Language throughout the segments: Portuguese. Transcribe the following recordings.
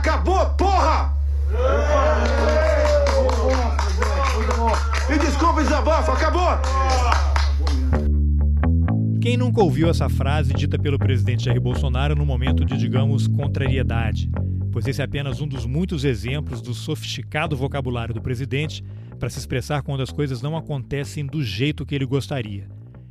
Acabou, porra! Me desculpe, desabafo, acabou! Quem nunca ouviu essa frase dita pelo presidente Jair Bolsonaro no momento de, digamos, contrariedade? Pois esse é apenas um dos muitos exemplos do sofisticado vocabulário do presidente para se expressar quando as coisas não acontecem do jeito que ele gostaria.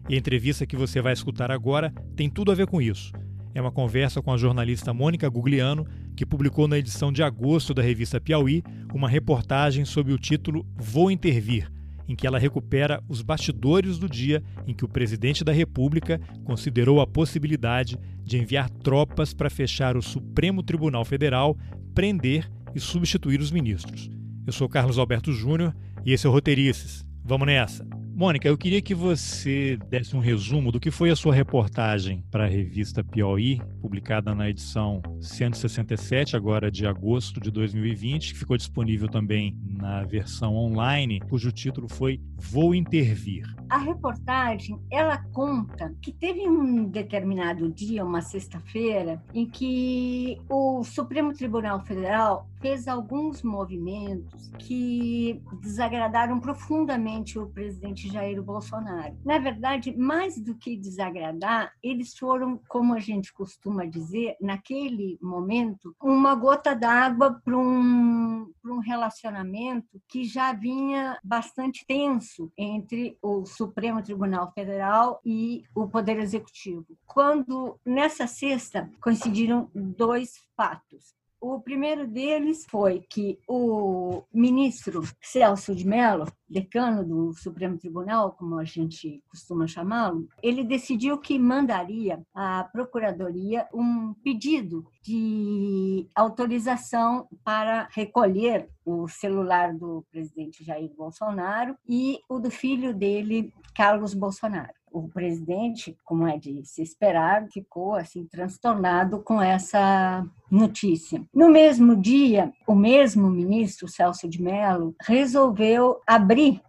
E a entrevista que você vai escutar agora tem tudo a ver com isso. É uma conversa com a jornalista Mônica Gugliano, que publicou na edição de agosto da revista Piauí uma reportagem sob o título Vou Intervir, em que ela recupera os bastidores do dia em que o presidente da República considerou a possibilidade de enviar tropas para fechar o Supremo Tribunal Federal, prender e substituir os ministros. Eu sou Carlos Alberto Júnior e esse é o Roteirices. Vamos nessa! Mônica, eu queria que você desse um resumo do que foi a sua reportagem para a revista Piauí, publicada na edição 167, agora de agosto de 2020, que ficou disponível também na versão online, cujo título foi Vou Intervir. A reportagem, ela conta que teve um determinado dia, uma sexta-feira, em que o Supremo Tribunal Federal fez alguns movimentos que desagradaram profundamente o presidente Jair Bolsonaro. Na verdade, mais do que desagradar, eles foram, como a gente costuma dizer, naquele momento, uma gota d'água para um, um relacionamento que já vinha bastante tenso entre o Supremo Tribunal Federal e o Poder Executivo. Quando, nessa sexta, coincidiram dois fatos. O primeiro deles foi que o ministro Celso de Mello, decano do Supremo Tribunal, como a gente costuma chamá-lo, ele decidiu que mandaria à Procuradoria um pedido de autorização para recolher o celular do presidente Jair Bolsonaro e o do filho dele, Carlos Bolsonaro o presidente, como é de se esperar, ficou assim transtornado com essa notícia. No mesmo dia, o mesmo ministro Celso de Mello resolveu abrir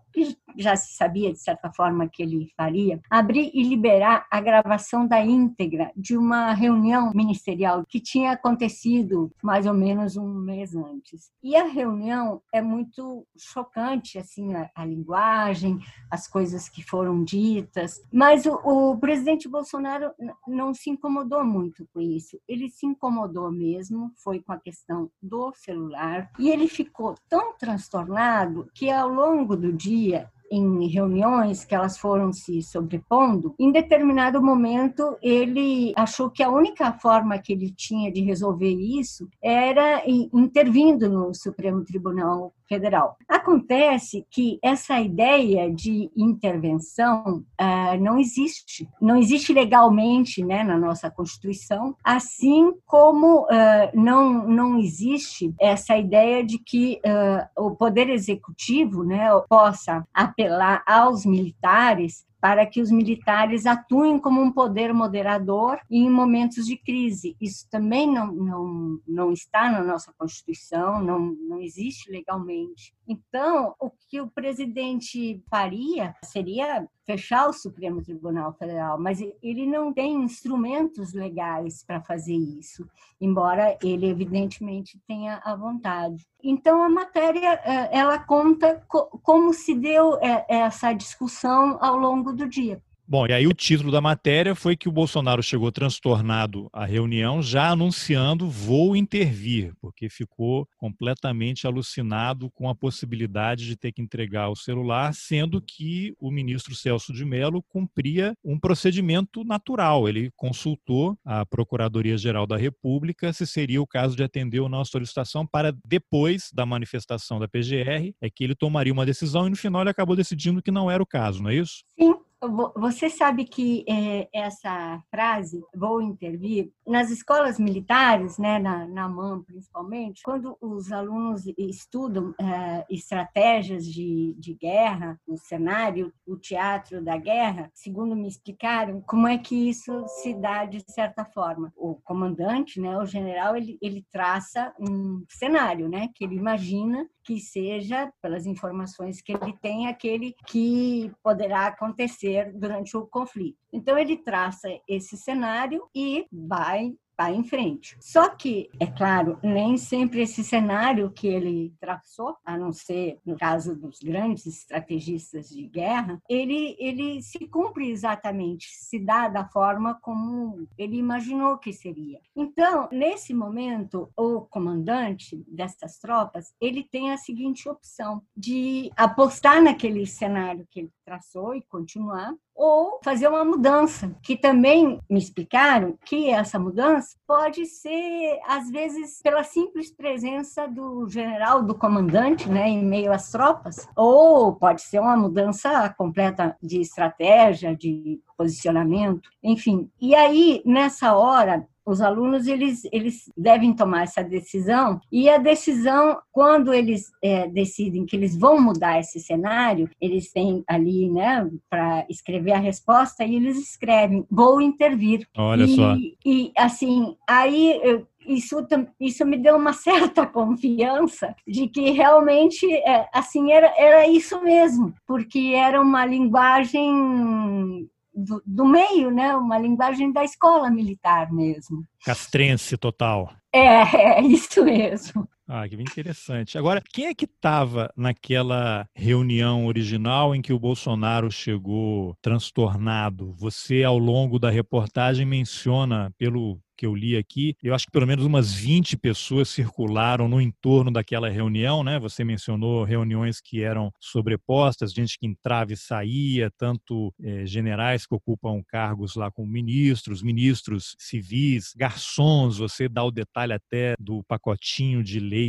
já se sabia, de certa forma, que ele faria, abrir e liberar a gravação da íntegra de uma reunião ministerial que tinha acontecido mais ou menos um mês antes. E a reunião é muito chocante, assim, a, a linguagem, as coisas que foram ditas, mas o, o presidente Bolsonaro não se incomodou muito com isso. Ele se incomodou mesmo, foi com a questão do celular, e ele ficou tão transtornado que ao longo do dia em reuniões que elas foram se sobrepondo, em determinado momento ele achou que a única forma que ele tinha de resolver isso era intervindo no Supremo Tribunal Federal. Acontece que essa ideia de intervenção uh, não existe, não existe legalmente né, na nossa Constituição, assim como uh, não, não existe essa ideia de que uh, o Poder Executivo né, possa apelar aos militares para que os militares atuem como um poder moderador em momentos de crise. Isso também não, não, não está na nossa Constituição, não, não existe legalmente. Então, o que o presidente faria seria fechar o Supremo Tribunal Federal, mas ele não tem instrumentos legais para fazer isso, embora ele evidentemente tenha a vontade. Então a matéria eh, ela conta como se deu eh, essa discussão ao longo do dia. Bom, e aí o título da matéria foi que o Bolsonaro chegou transtornado à reunião, já anunciando vou intervir, porque ficou completamente alucinado com a possibilidade de ter que entregar o celular, sendo que o ministro Celso de Mello cumpria um procedimento natural. Ele consultou a Procuradoria-Geral da República se seria o caso de atender ou não a solicitação para depois da manifestação da PGR, é que ele tomaria uma decisão e no final ele acabou decidindo que não era o caso, não é isso? Sim, você sabe que é, essa frase, vou intervir, nas escolas militares, né, na, na MAM principalmente, quando os alunos estudam é, estratégias de, de guerra, o cenário, o teatro da guerra, segundo me explicaram, como é que isso se dá de certa forma. O comandante, né, o general, ele, ele traça um cenário, né, que ele imagina que seja, pelas informações que ele tem, aquele que poderá acontecer durante o conflito. Então, ele traça esse cenário e vai vai em frente. Só que, é claro, nem sempre esse cenário que ele traçou, a não ser no caso dos grandes estrategistas de guerra, ele, ele se cumpre exatamente, se dá da forma como ele imaginou que seria. Então, nesse momento, o comandante dessas tropas, ele tem a seguinte opção de apostar naquele cenário que ele traçou e continuar, ou fazer uma mudança, que também me explicaram que essa mudança pode ser, às vezes, pela simples presença do general, do comandante, né, em meio às tropas, ou pode ser uma mudança completa de estratégia, de posicionamento, enfim. E aí, nessa hora, os alunos eles, eles devem tomar essa decisão e a decisão quando eles é, decidem que eles vão mudar esse cenário eles têm ali né para escrever a resposta e eles escrevem vou intervir olha e, só e assim aí eu, isso, isso me deu uma certa confiança de que realmente é, assim era, era isso mesmo, porque era uma linguagem do, do, meio, né? Uma linguagem da escola militar mesmo. Castrense total. É, é isso mesmo. Ah, que bem interessante. Agora, quem é que estava naquela reunião original em que o Bolsonaro chegou transtornado? Você, ao longo da reportagem, menciona, pelo que eu li aqui, eu acho que pelo menos umas 20 pessoas circularam no entorno daquela reunião, né? Você mencionou reuniões que eram sobrepostas, gente que entrava e saía, tanto é, generais que ocupam cargos lá como ministros, ministros civis, garçons, você dá o detalhe até do pacotinho de leite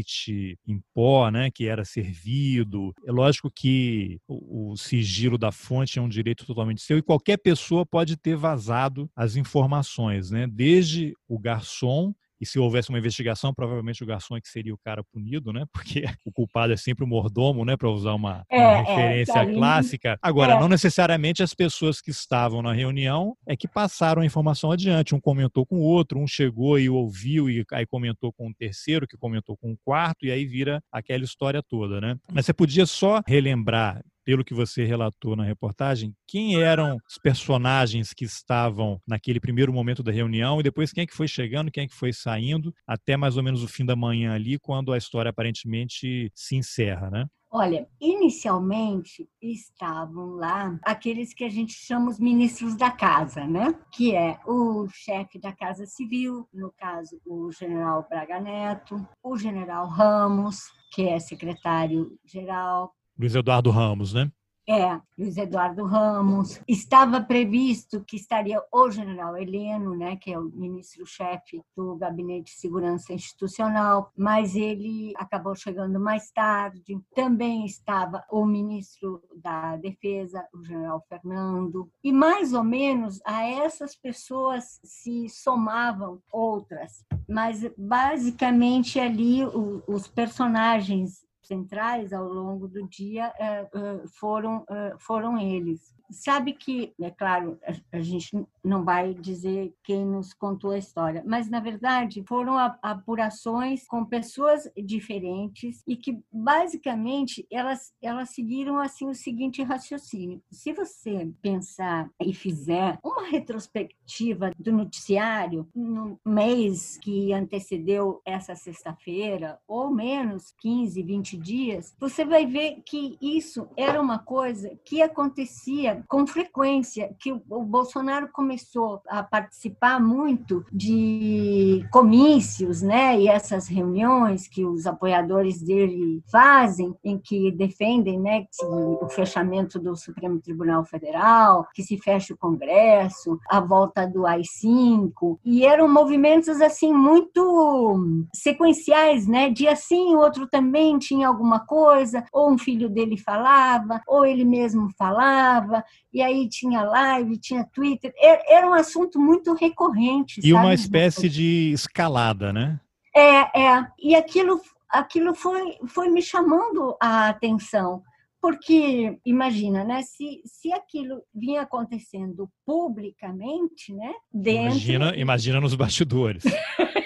em pó, né, que era servido. É lógico que o, o sigilo da fonte é um direito totalmente seu e qualquer pessoa pode ter vazado as informações, né? Desde o garçom e se houvesse uma investigação, provavelmente o garçom é que seria o cara punido, né? Porque o culpado é sempre o mordomo, né? Para usar uma, é, uma é, referência é, clássica. Agora, não necessariamente as pessoas que estavam na reunião é que passaram a informação adiante. Um comentou com o outro, um chegou e ouviu e aí comentou com o terceiro, que comentou com o quarto, e aí vira aquela história toda, né? Mas você podia só relembrar pelo que você relatou na reportagem, quem eram os personagens que estavam naquele primeiro momento da reunião e depois quem é que foi chegando, quem é que foi saindo, até mais ou menos o fim da manhã ali, quando a história aparentemente se encerra, né? Olha, inicialmente estavam lá aqueles que a gente chama os ministros da casa, né? Que é o chefe da Casa Civil, no caso o general Braga Neto, o general Ramos, que é secretário-geral, Luiz Eduardo Ramos, né? É, Luiz Eduardo Ramos. Estava previsto que estaria o general Heleno, né, que é o ministro-chefe do Gabinete de Segurança Institucional, mas ele acabou chegando mais tarde. Também estava o ministro da Defesa, o general Fernando. E mais ou menos a essas pessoas se somavam outras, mas basicamente ali os personagens centrais ao longo do dia eh, eh, foram, eh, foram eles sabe que, é claro, a, gente não vai dizer quem nos contou a história, mas na verdade foram apurações com pessoas diferentes e que basicamente elas elas seguiram assim o seguinte raciocínio: se você pensar e fizer uma retrospectiva do noticiário no mês que antecedeu essa sexta-feira ou menos 15, 20 dias, você vai ver que isso era uma coisa que acontecia com frequência, que o Bolsonaro começou a participar muito de comícios, né, e essas reuniões que os apoiadores dele fazem, em que defendem, né, o fechamento do Supremo Tribunal Federal, que se feche o Congresso, a volta do AI-5, e eram movimentos assim muito sequenciais, né, dia sim, outro também tinha alguma coisa, ou um filho dele falava, ou ele mesmo falava, e aí tinha live, tinha Twitter, era um assunto muito recorrente. E sabe? uma espécie de escalada, né? É, é. E aquilo, aquilo foi, foi me chamando a atenção, porque imagina, né? Se, se aquilo vinha acontecendo publicamente, né? Dentro... Imagina, imagina nos bastidores.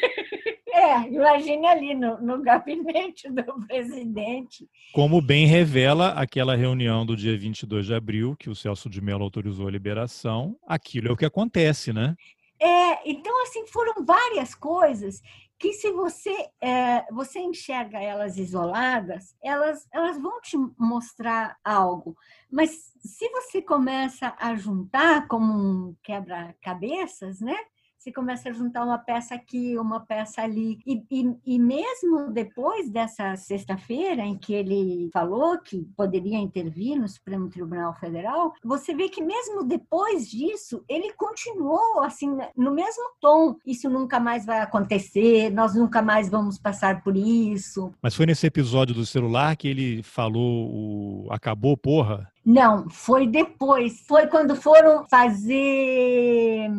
É, imagine ali no, no gabinete do presidente. Como bem revela aquela reunião do dia 22 de abril, que o Celso de Mello autorizou a liberação, aquilo é o que acontece, né? É, então, assim, foram várias coisas que se você é, você enxerga elas isoladas, elas, elas vão te mostrar algo. Mas se você começa a juntar como um quebra-cabeças, né? Você começa a juntar uma peça aqui, uma peça ali. E, e, e mesmo depois dessa sexta-feira, em que ele falou que poderia intervir no Supremo Tribunal Federal, você vê que mesmo depois disso, ele continuou assim, no mesmo tom. Isso nunca mais vai acontecer, nós nunca mais vamos passar por isso. Mas foi nesse episódio do celular que ele falou o acabou, porra? Não, foi depois. Foi quando foram fazer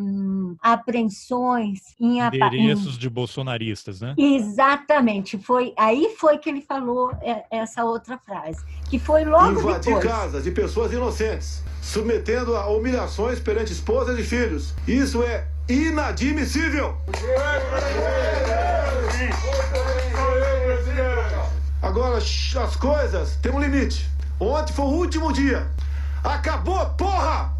apreensões em endereços em... de bolsonaristas, né? Exatamente. Foi aí foi que ele falou é, essa outra frase, que foi logo Invadir depois. casas de pessoas inocentes, submetendo a humilhações perante esposas e filhos. Isso é inadmissível. Agora as coisas têm um limite. Ontem foi o último dia. Acabou, porra!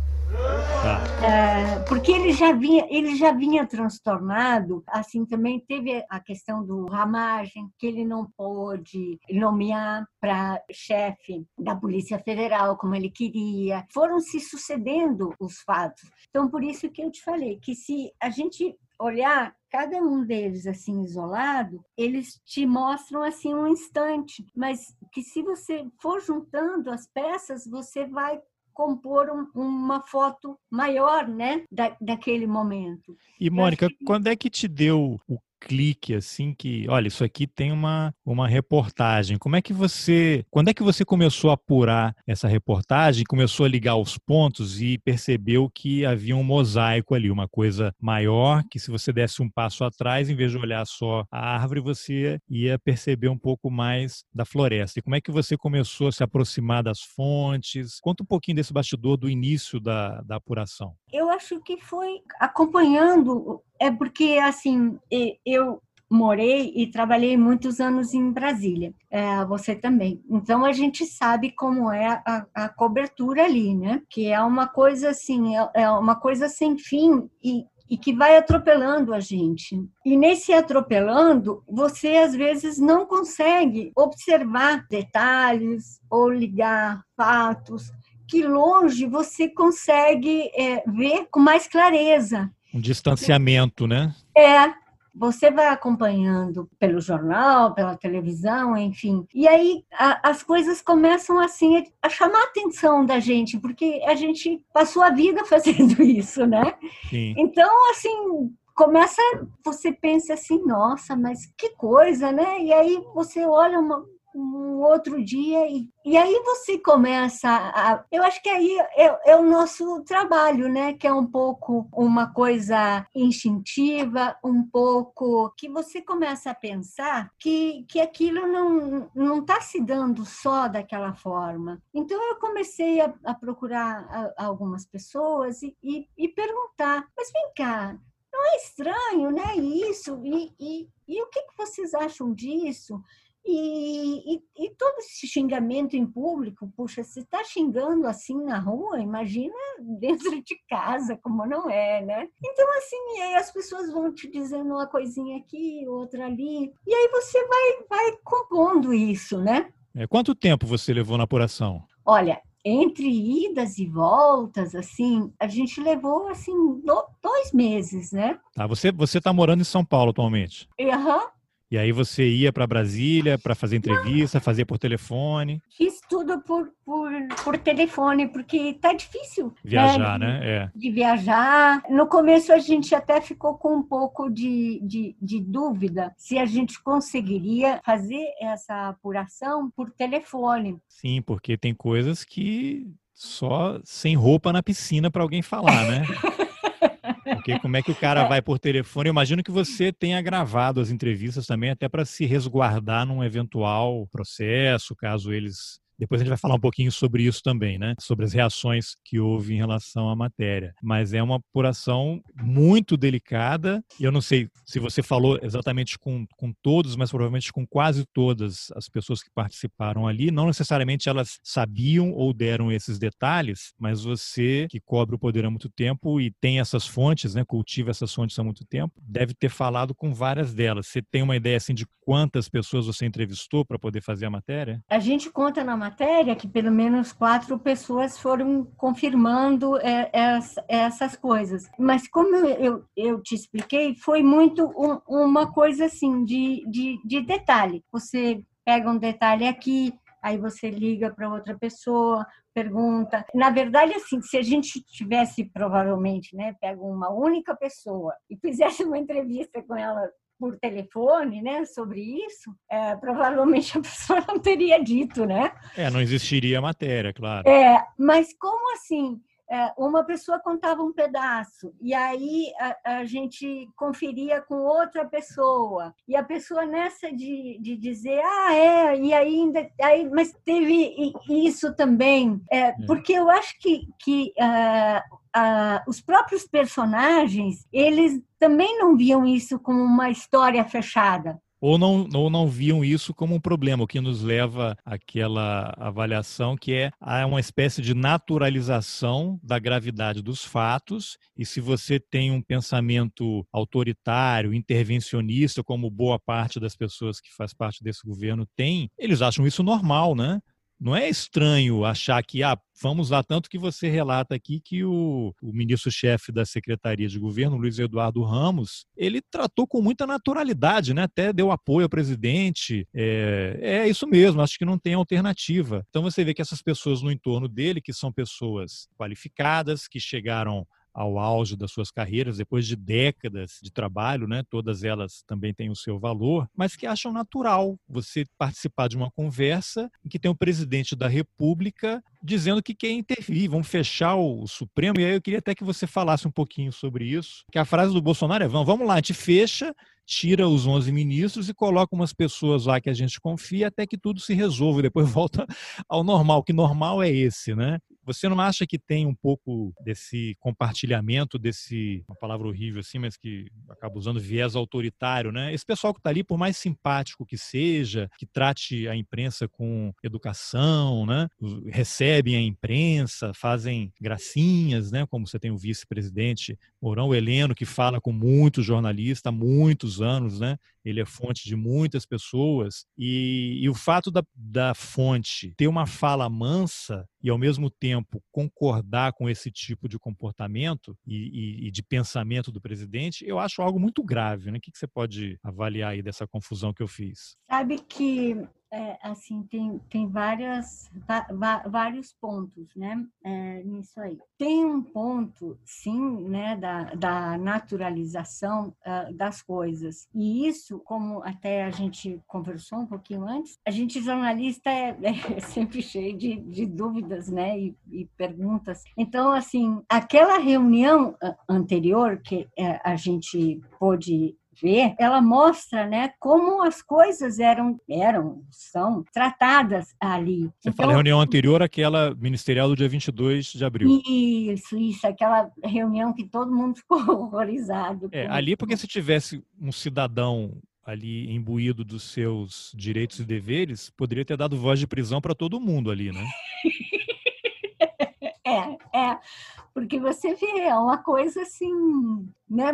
É, porque ele já vinha ele já vinha transtornado assim também teve a questão do ramagem que ele não pôde nomear para chefe da polícia federal como ele queria. Foram se sucedendo os fatos. Então por isso que eu te falei que se a gente olhar cada um deles assim isolado, eles te mostram assim um instante, mas que se você for juntando as peças, você vai compor um, uma foto maior, né, da, daquele momento. E Mônica, quando é que te deu o clique assim que, olha, isso aqui tem uma, uma reportagem. Como é que você, quando é que você começou a apurar essa reportagem, começou a ligar os pontos e percebeu que havia um mosaico ali, uma coisa maior, que se você desse um passo atrás, em vez de olhar só a árvore, você ia perceber um pouco mais da floresta. E como é que você começou a se aproximar das fontes? Conta um pouquinho desse bastidor do início da, da apuração. Eu acho que foi acompanhando é porque, assim, eu morei e trabalhei muitos anos em Brasília, é, você também. Então a gente sabe como é a, a, cobertura ali, né? Que é uma coisa assim, é, é uma coisa sem fim e, e que vai atropelando a gente. E nesse atropelando, você às vezes não consegue observar detalhes ou ligar fatos que longe você consegue é, ver com mais clareza. Um distanciamento, né? É, você vai acompanhando pelo jornal, pela televisão, enfim. E aí a, as coisas começam assim a chamar a atenção da gente, porque a gente passou a vida fazendo isso, né? Sim. Então, assim, começa, você pensa assim, nossa, mas que coisa, né? E aí você olha uma, um outro dia e, e aí você começa a, eu acho que aí é, é, o nosso trabalho né que é um pouco uma coisa instintiva um pouco que você começa a pensar que, que aquilo não não está se dando só daquela forma então eu comecei a, a procurar a, algumas pessoas e, e, e perguntar mas vem cá não é estranho, né? Isso, e, e, e o que, que vocês acham disso? E, e, e, todo esse xingamento em público, puxa, se está xingando assim na rua, imagina dentro de casa, como não é, né? Então, assim, aí as pessoas vão te dizendo uma coisinha aqui, outra ali, e aí você vai, vai compondo isso, né? É, quanto tempo você levou na apuração? Olha, entre idas e voltas, assim, a gente levou, assim, dois meses, né? Tá, você, você tá morando em São Paulo atualmente? Aham. Uhum. E aí você ia para Brasília para fazer entrevista, fazer por telefone? Fiz tudo por, por, por telefone, porque tá difícil. Né, viajar, né? né? É. De viajar. No começo a gente até ficou com um pouco de, de, de dúvida se a gente conseguiria fazer essa apuração por telefone. Sim, porque tem coisas que só sem roupa na piscina para alguém falar, né? Porque como é que o cara é. vai por telefone? Eu imagino que você tenha gravado as entrevistas também, até para se resguardar num eventual processo, caso eles Depois a gente vai falar um pouquinho sobre isso também, né? Sobre as reações que houve em relação à matéria. Mas é uma apuração muito delicada. Eu não sei se você falou exatamente com, com todos, mas provavelmente com quase todas as pessoas que participaram ali. Não necessariamente elas sabiam ou deram esses detalhes, mas você que cobre o poder há muito tempo e tem essas fontes, né? Cultiva essas fontes há muito tempo, deve ter falado com várias delas. Você tem uma ideia assim de quantas pessoas você entrevistou para poder fazer a matéria? A gente conta na matéria que pelo menos quatro pessoas foram confirmando é, essas coisas. Mas como eu, eu te expliquei, foi muito um, uma coisa assim de, de, de detalhe. Você pega um detalhe aqui, aí você liga para outra pessoa, pergunta. Na verdade, assim, se a gente tivesse provavelmente, né, pega uma única pessoa e fizesse uma entrevista com ela por telefone, né, sobre isso, é, provavelmente a pessoa não teria dito, né? É, não existiria matéria, claro. É, mas como assim? É, uma pessoa contava um pedaço e aí a, a, gente conferia com outra pessoa e a pessoa nessa de, de dizer ah é e ainda aí mas teve isso também é, é. porque eu acho que que uh, uh, os próprios personagens eles também não viam isso como uma história fechada ou não, ou não viam isso como um problema, o que nos leva àquela avaliação que é uma espécie de naturalização da gravidade dos fatos, e se você tem um pensamento autoritário, intervencionista, como boa parte das pessoas que faz parte desse governo tem, eles acham isso normal, né? Não é estranho achar que, ah, vamos lá, tanto que você relata aqui que o, o ministro-chefe da Secretaria de Governo, Luiz Eduardo Ramos, ele tratou com muita naturalidade, né? até deu apoio ao presidente. É, é isso mesmo, acho que não tem alternativa. Então você vê que essas pessoas no entorno dele, que são pessoas qualificadas, que chegaram ao auge das suas carreiras, depois de décadas de trabalho, né? todas elas também têm o seu valor, mas que acham natural você participar de uma conversa em que tem o presidente da República dizendo que quer intervir, vamos fechar o Supremo. E aí eu queria até que você falasse um pouquinho sobre isso, que a frase do Bolsonaro é: vamos lá, a gente fecha, tira os 11 ministros e coloca umas pessoas lá que a gente confia até que tudo se resolva e depois volta ao normal. Que normal é esse, né? Você não acha que tem um pouco desse compartilhamento, desse, uma palavra horrível assim, mas que acaba usando viés autoritário, né? Esse pessoal que está ali, por mais simpático que seja, que trate a imprensa com educação, né? Recebem a imprensa, fazem gracinhas, né? Como você tem o vice-presidente Mourão Heleno, que fala com muitos jornalistas há muitos anos, né? Ele é fonte de muitas pessoas. E, e o fato da, da fonte ter uma fala mansa e, ao mesmo tempo, concordar com esse tipo de comportamento e, e, e de pensamento do presidente, eu acho algo muito grave. Né? O que, que você pode avaliar aí dessa confusão que eu fiz? Sabe que é, assim, tem, tem várias, vários pontos, né, é, nisso aí. Tem um ponto, sim, né, da, da naturalização uh, das coisas. E isso, como até a gente conversou um pouquinho antes, a gente jornalista é, é sempre cheio de, de dúvidas, né, e, e, perguntas. Então, assim, aquela reunião anterior que é, a gente pôde ver, ela mostra, né, como as coisas eram, eram, são tratadas ali. Você então, fala reunião anterior àquela ministerial do dia 22 de abril. Isso, isso, aquela reunião que todo mundo ficou horrorizado. É, ali porque se tivesse um cidadão ali imbuído dos seus direitos e deveres, poderia ter dado voz de prisão para todo mundo ali, né? é, é porque você vê, é uma coisa assim, né?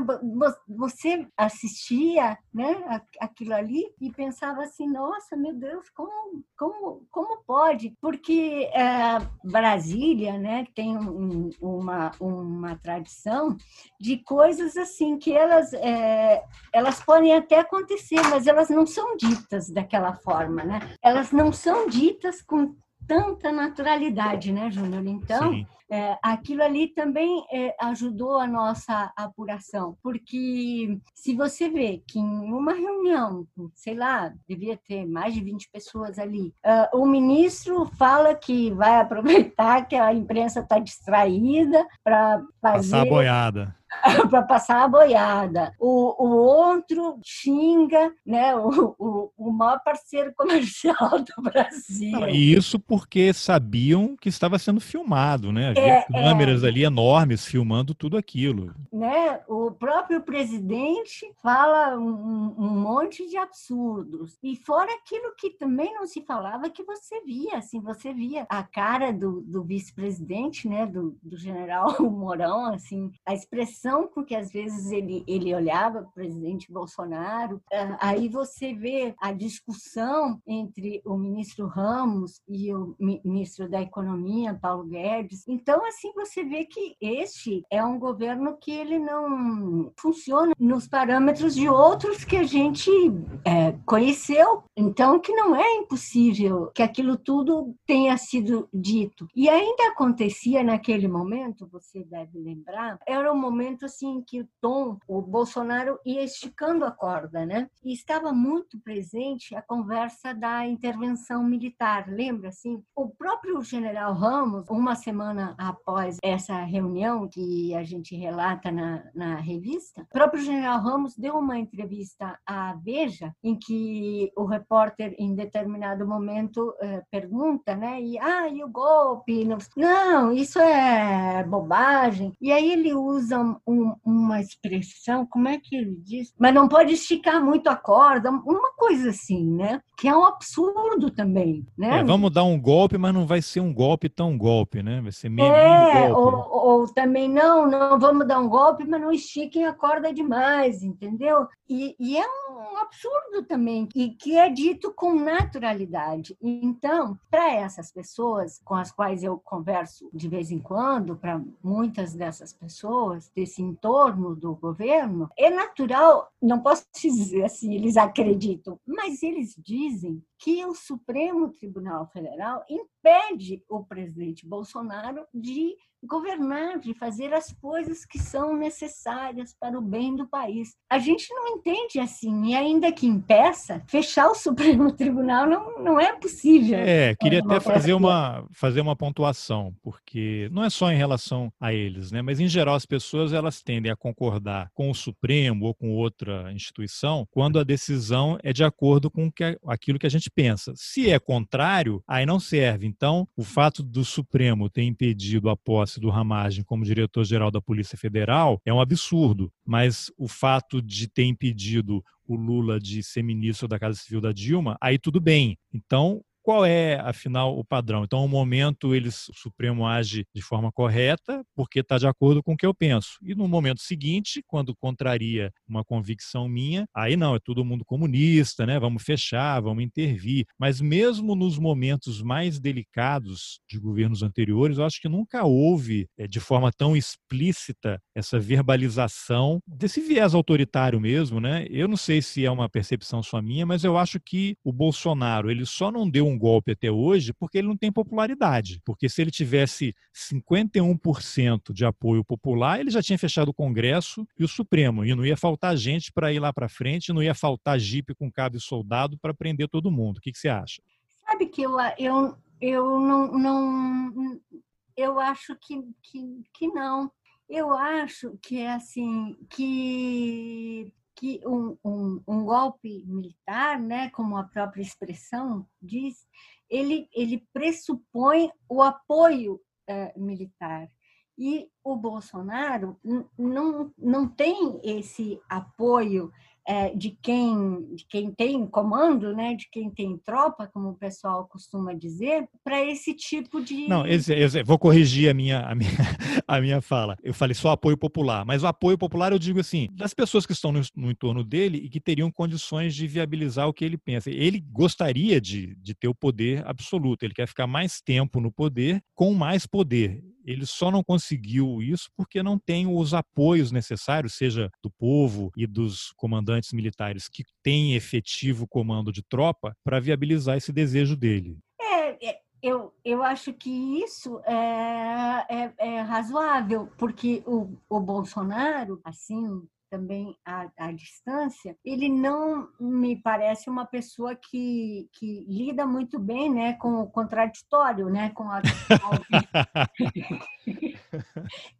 Você assistia, né, aquilo ali e pensava assim, nossa, meu Deus, como, como, como pode? Porque é, Brasília, né, tem um, uma, uma tradição de coisas assim que elas, é, elas podem até acontecer, mas elas não são ditas daquela forma, né? Elas não são ditas com tanta naturalidade, né, Júnior? Então, é, aquilo ali também é, ajudou a nossa apuração, porque se você vê que em uma reunião, sei lá, devia ter mais de 20 pessoas ali, uh, o ministro fala que vai aproveitar que a imprensa está distraída para fazer. Passar boiada para passar a boiada. O, o outro xinga né, o, o, o maior parceiro comercial do Brasil. E isso porque sabiam que estava sendo filmado, né? Havia é, câmeras é. ali enormes filmando tudo aquilo. Né? O próprio presidente fala um, um monte de absurdos. E fora aquilo que também não se falava, que você via, assim, você via a cara do, do vice-presidente, né, do, do general Mourão, assim, a expressão com que às vezes ele, ele olhava o presidente Bolsonaro, é, aí você vê a discussão entre o ministro Ramos e o ministro da Economia, Paulo Guedes. Então, assim, você vê que este é um governo que ele não funciona nos parâmetros de outros que a gente é, conheceu. Então, que não é impossível que aquilo tudo tenha sido dito. E ainda acontecia naquele momento, você deve lembrar, era um momento assim que o Tom, o Bolsonaro ia esticando a corda, né? E estava muito presente a conversa da intervenção militar. Lembra assim? O próprio general Ramos, uma semana após essa reunião que a gente relata na, na revista, o próprio general Ramos deu uma entrevista à Veja em que o repórter em determinado momento eh, pergunta, né? E ah, e o golpe? Não, isso é bobagem. E aí ele usa um, uma expressão, como é que ele diz? Mas não pode esticar muito a corda, uma coisa assim, né? Que é um absurdo também, né? É, vamos dar um golpe, mas não vai ser um golpe tão golpe, né? Vai ser meio é, golpe. Ou, ou também não, não vamos dar um golpe, mas não estiquem a corda demais, entendeu? E, e é um absurdo também, e que é dito com naturalidade. Então, para essas pessoas com as quais eu converso de vez em quando, para muitas dessas pessoas desse entorno do governo, é natural, não posso dizer assim, eles acreditam, mas eles dizem que o Supremo Tribunal Federal impede o presidente Bolsonaro de governar, de fazer as coisas que são necessárias para o bem do país. A gente não entende assim, e ainda que impeça, fechar o Supremo Tribunal não, não é possível. É, queria até fazer uma, fazer uma pontuação, porque não é só em relação a eles, né? mas em geral as pessoas elas tendem a concordar com o Supremo ou com outra instituição quando a decisão é de acordo com que, aquilo que a gente pensa. Se é contrário, aí não serve. Então, o fato do Supremo ter impedido a posse do Ramagem como diretor-geral da Polícia Federal é um absurdo, mas o fato de ter impedido o Lula de ser ministro da Casa Civil da Dilma, aí tudo bem. Então, qual é, afinal, o padrão? Então, no momento, eles, o Supremo age de forma correta, porque está de acordo com o que eu penso. E no momento seguinte, quando contraria uma convicção minha, aí não, é todo mundo comunista, né? Vamos fechar, vamos intervir. Mas mesmo nos momentos mais delicados de governos anteriores, eu acho que nunca houve, é, de forma tão explícita, essa verbalização desse viés autoritário mesmo, né? Eu não sei se é uma percepção só minha, mas eu acho que o Bolsonaro, ele só não deu um um golpe até hoje porque ele não tem popularidade. Porque se ele tivesse 51% de apoio popular, ele já tinha fechado o Congresso e o Supremo. E não ia faltar gente para ir lá para frente, não ia faltar jipe com cabo e soldado para prender todo mundo. O que, que você acha? Sabe que eu, eu, eu não, não eu acho que, que, que não. Eu acho que é assim que que um, um, um, golpe militar, né, como a própria expressão diz, ele, ele pressupõe o apoio eh, militar. E o Bolsonaro não, não tem esse apoio é, de, quem, de quem tem comando, né, de quem tem tropa, como o pessoal costuma dizer, para esse tipo de. Não, esse, vou corrigir a minha, a, minha, a minha fala. Eu falei só apoio popular, mas o apoio popular eu digo assim, das pessoas que estão no, no entorno dele e que teriam condições de viabilizar o que ele pensa. Ele gostaria de, de ter o poder absoluto, ele quer ficar mais tempo no poder com mais poder ele só não conseguiu isso porque não tem os apoios necessários, seja do povo e dos comandantes militares que têm efetivo comando de tropa, para viabilizar esse desejo dele. É, é, eu, eu acho que isso é, é, é razoável, porque o, o Bolsonaro, assim, também à, à, distância, ele não me parece uma pessoa que, que lida muito bem né, com o contraditório, né, com a.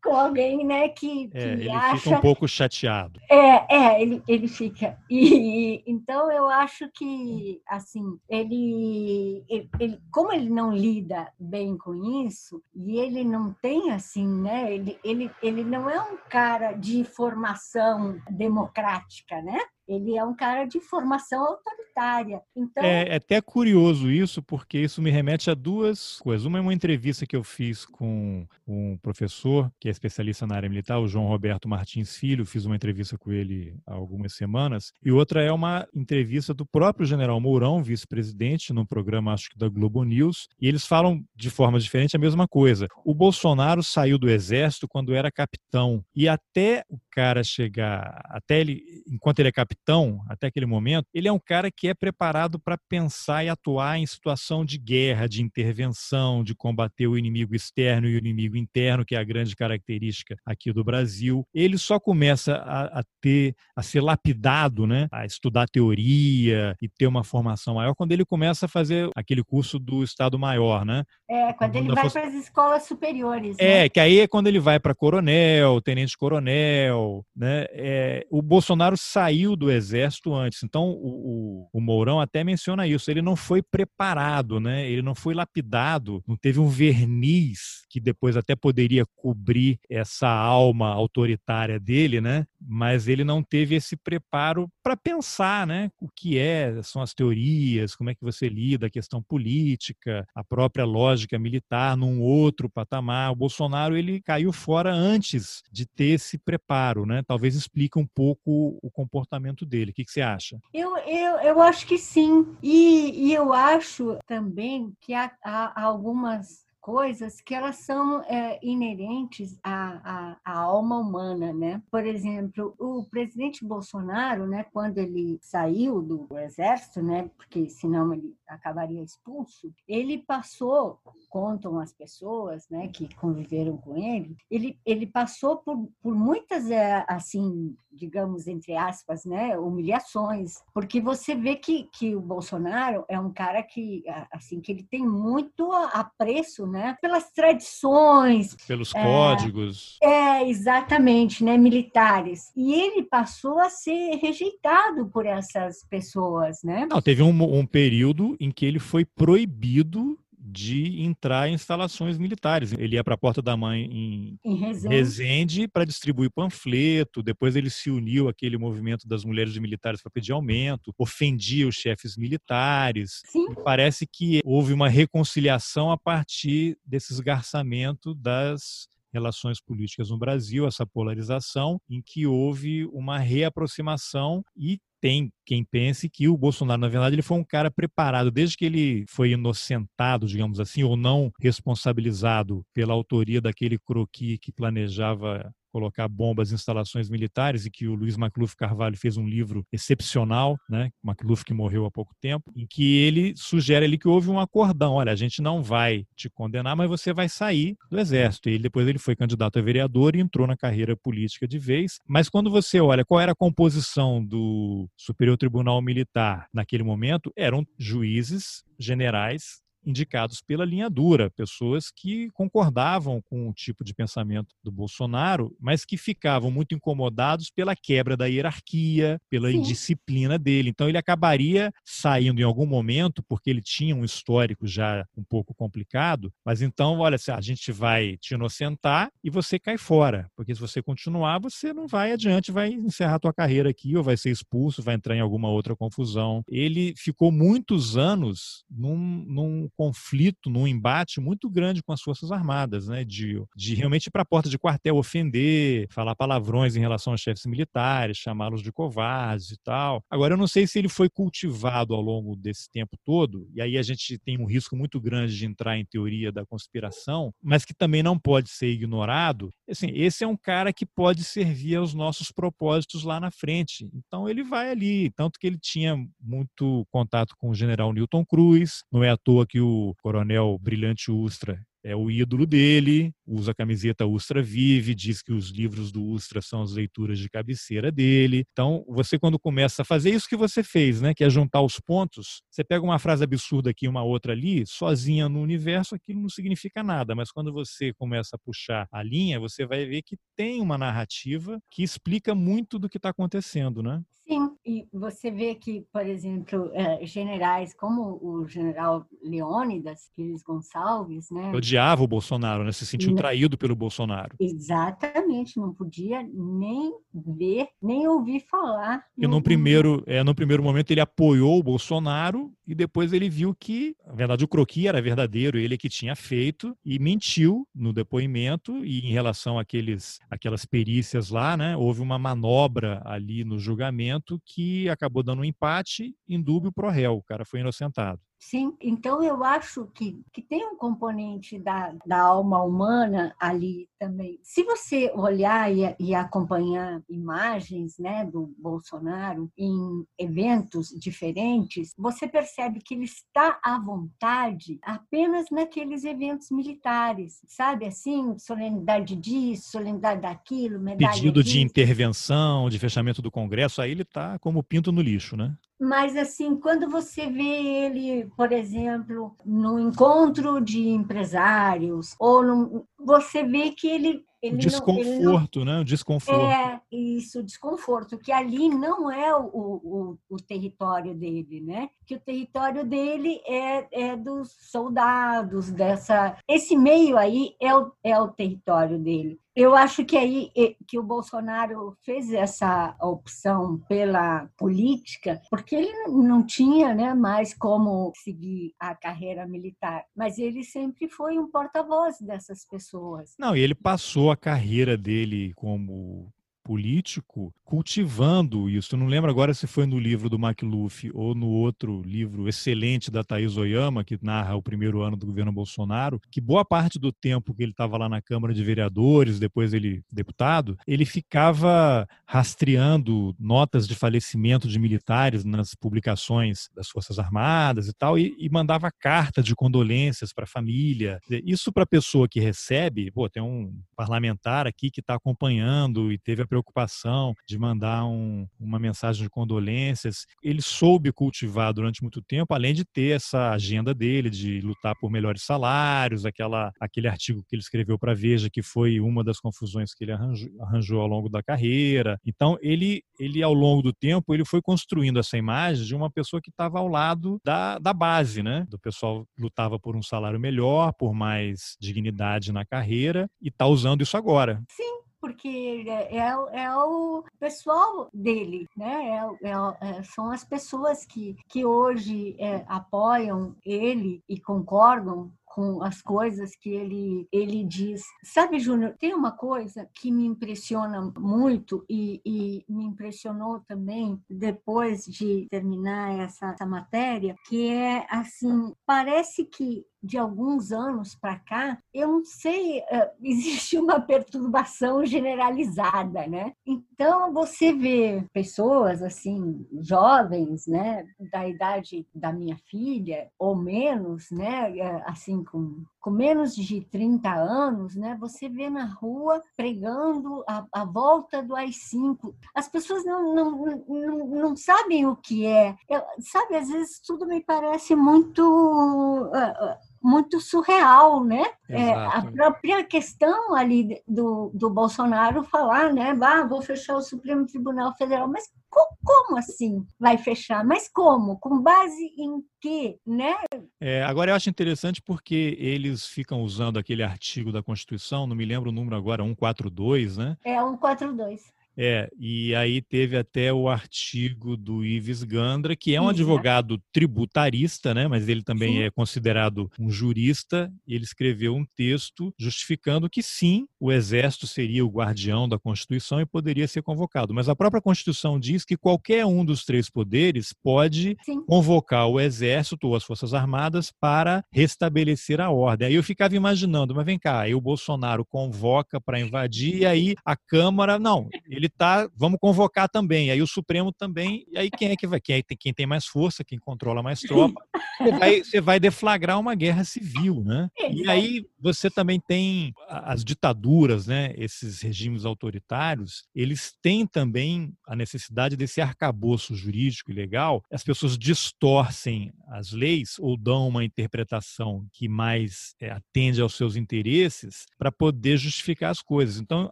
com alguém, né, que, que é, ele acha... fica um pouco chateado. É, é, ele, ele fica. E, então eu acho que, assim, ele, ele, ele, como ele não lida bem com isso, e ele não tem, assim, né, ele, ele, ele não é um cara de formação democrática, né? Ele é um cara de formação autoritária. Então... É, é até curioso isso, porque isso me remete a duas coisas. Uma é uma entrevista que eu fiz com um professor que é especialista na área militar, o João Roberto Martins Filho. Fiz uma entrevista com ele há algumas semanas. E outra é uma entrevista do próprio general Mourão, vice-presidente, num programa, acho que da Globo News. E eles falam de forma diferente a mesma coisa. O Bolsonaro saiu do exército quando era capitão. E até o cara chegar, até ele, enquanto ele é capitão, capitão, até aquele momento, ele é um cara que é preparado para pensar e atuar em situação de guerra, de intervenção, de combater o inimigo externo e o inimigo interno, que é a grande característica aqui do Brasil. Ele só começa a, a ter, a ser lapidado, né, a estudar teoria e ter uma formação maior quando ele começa a fazer aquele curso do Estado Maior, né? É, quando ele vai para as escolas superiores. É, né? que aí é quando ele vai para coronel, tenente-coronel, né? É, o Bolsonaro saiu do exército antes. Então, o, o, o, Mourão até menciona isso. Ele não foi preparado, né? Ele não foi lapidado, não teve um verniz que depois até poderia cobrir essa alma autoritária dele, né? Mas ele não teve esse preparo para pensar, né? O que é, são as teorias, como é que você lida a questão política, a própria lógica militar num outro patamar. O Bolsonaro ele caiu fora antes de ter esse preparo, né? Talvez explique um pouco o comportamento comportamento dele. O que, que você acha? Eu, eu, eu acho que sim. E, e eu acho também que há, há algumas coisas que elas são é, inerentes à, à, à, alma humana, né? Por exemplo, o presidente Bolsonaro, né, quando ele saiu do exército, né, porque senão ele acabaria expulso, ele passou, contam as pessoas, né, que conviveram com ele, ele, ele passou por, por muitas, é, assim, digamos, entre aspas, né, humilhações, porque você vê que, que o Bolsonaro é um cara que, assim, que ele tem muito apreço, né, pelas tradições. Pelos é, códigos. É, exatamente, né, militares. E ele passou a ser rejeitado por essas pessoas, né? Não, teve um, um período em que ele foi proibido de entrar em instalações militares. Ele ia para a Porta da Mãe em, em Resende, Resende para distribuir panfleto. Depois ele se uniu àquele movimento das mulheres militares para pedir aumento, ofendia os chefes militares. Parece que houve uma reconciliação a partir desse esgarçamento das relações políticas no Brasil, essa polarização, em que houve uma reaproximação e tem quem pense que o Bolsonaro, na verdade, ele foi um cara preparado desde que ele foi inocentado, digamos assim, ou não responsabilizado pela autoria daquele croqui que planejava colocar bombas em instalações militares e que o Luiz Macluf Carvalho fez um livro excepcional, né? Macluf que morreu há pouco tempo, em que ele sugere ali que houve um acordão, olha, a gente não vai te condenar, mas você vai sair do exército. E ele, depois ele foi candidato a vereador e entrou na carreira política de vez. Mas quando você olha qual era a composição do Superior Tribunal Militar naquele momento, eram juízes generais indicados pela linha dura, pessoas que concordavam com o tipo de pensamento do Bolsonaro, mas que ficavam muito incomodados pela quebra da hierarquia, pela Sim. indisciplina dele. Então ele acabaria saindo em algum momento, porque ele tinha um histórico já um pouco complicado, mas então, olha, a gente vai te inocentar e você cai fora, porque se você continuar, você não vai adiante, vai encerrar a tua carreira aqui ou vai ser expulso, vai entrar em alguma outra confusão. Ele ficou muitos anos num, num conflito, num embate muito grande com as Forças Armadas, né? De, de realmente ir para a porta de quartel ofender, falar palavrões em relação aos chefes militares, chamá-los de covardes e tal. Agora, eu não sei se ele foi cultivado ao longo desse tempo todo, e aí a gente tem um risco muito grande de entrar em teoria da conspiração, mas que também não pode ser ignorado. Assim, esse é um cara que pode servir aos nossos propósitos lá na frente. Então, ele vai ali. Tanto que ele tinha muito contato com o general Newton Cruz, não é à toa que o coronel Brilhante Ustra é o ídolo dele, usa a camiseta Ustra Vive, diz que os livros do Ustra são as leituras de cabeceira dele. Então, você quando começa a fazer isso que você fez, né, que é juntar os pontos, você pega uma frase absurda aqui, uma outra ali, sozinha no universo, aquilo não significa nada, mas quando você começa a puxar a linha, você vai ver que tem uma narrativa que explica muito do que está acontecendo, né? Sim, e você vê que, por exemplo, eh, generais como o general Leônidas, Pires Gonçalves, né? Odiava o Bolsonaro, né? Se sentiu traído pelo Bolsonaro. Exatamente, não podia nem ver, nem ouvir falar. E no, primeiro, é, no primeiro momento ele apoiou o Bolsonaro e depois ele viu que, na verdade, o croqui era verdadeiro, ele que tinha feito e mentiu no depoimento e em relação àqueles, àquelas perícias lá, né? Houve uma manobra ali no julgamento que acabou dando um empate em dúbio pro réu. O cara foi inocentado. Sim, então eu acho que, que tem um componente da, da alma humana ali também. Se você olhar e, e acompanhar imagens né, do Bolsonaro em eventos diferentes, você percebe que ele está à vontade apenas naqueles eventos militares, sabe? Assim, solenidade disso, solenidade daquilo, medalha Pedido disso. de intervenção, de fechamento do Congresso, aí ele está como pinto no lixo, né? Mas, assim, quando você vê ele, por exemplo, no encontro de empresários, ou no, você vê que ele ele desconforto, não, não, né? O desconforto. É, isso, desconforto, que ali não é o, o, o, território dele, né? Que o território dele é, é dos soldados, dessa. Esse meio aí é o, é o território dele. Eu acho que aí que o Bolsonaro fez essa opção pela política, porque ele não tinha né, mais como seguir a carreira militar, mas ele sempre foi um porta-voz dessas pessoas. Não, e ele passou a carreira dele como político cultivando isso. Eu não lembro agora se foi no livro do McLuff ou no outro livro excelente da Thaís Oyama, que narra o primeiro ano do governo Bolsonaro, que boa parte do tempo que ele estava lá na Câmara de Vereadores, depois ele deputado, ele ficava rastreando notas de falecimento de militares nas publicações das Forças Armadas e tal, e, e mandava carta de condolências para a família. Isso para a pessoa que recebe, pô, tem um parlamentar aqui que está acompanhando e teve a preocupação de mandar um, uma mensagem de condolências. Ele soube cultivar durante muito tempo, além de ter essa agenda dele de lutar por melhores salários, aquela, aquele artigo que ele escreveu para Veja, que foi uma das confusões que ele arranjou, arranjou ao longo da carreira. Então, ele, ele, ao longo do tempo, ele foi construindo essa imagem de uma pessoa que estava ao lado da, da base, né? Do pessoal lutava por um salário melhor, por mais dignidade na carreira, e está usando isso agora. Sim, porque é, é, é, o pessoal dele, né? É, é, é, são as pessoas que, que hoje é, apoiam ele e concordam com as coisas que ele, ele diz. Sabe, Júnior, tem uma coisa que me impressiona muito e, e me impressionou também depois de terminar essa, essa matéria, que é assim, parece que de alguns anos para cá, eu não sei, eh, existe uma perturbação generalizada, né? Então você vê pessoas assim, jovens, né, da idade da minha filha ou menos, né, eh, assim com com menos de 30 anos, né, você vê na rua pregando a, a volta do AI-5. As pessoas não, não, não, não, sabem o que é. Eu, sabe, às vezes tudo me parece muito. Uh, muito surreal, né? É, a própria questão ali do, do Bolsonaro falar, né? Ah, vou fechar o Supremo Tribunal Federal, mas co como assim vai fechar? Mas como? Com base em quê, né? É, agora eu acho interessante porque eles ficam usando aquele artigo da Constituição, não me lembro o número agora, 142, né? É 142 é, e aí teve até o artigo do Ives Gandra, que é um advogado tributarista, né, mas ele também sim. é considerado um jurista, e ele escreveu um texto justificando que sim, o exército seria o guardião da Constituição e poderia ser convocado. Mas a própria Constituição diz que qualquer um dos três poderes pode sim. convocar o exército ou as Forças Armadas para restabelecer a ordem. Aí eu ficava imaginando, mas vem cá, aí o Bolsonaro convoca para invadir, e aí a Câmara, não, ele ele tá, vamos convocar também. Aí o Supremo também, e aí quem é que vai? Quem, é, quem tem mais força, quem controla mais tropa, você vai, você vai deflagrar uma guerra civil, né? E aí você também tem as ditaduras, né? Esses regimes autoritários, eles têm também a necessidade desse arcabouço jurídico e legal. As pessoas distorcem as leis ou dão uma interpretação que mais é, atende aos seus interesses para poder justificar as coisas. Então,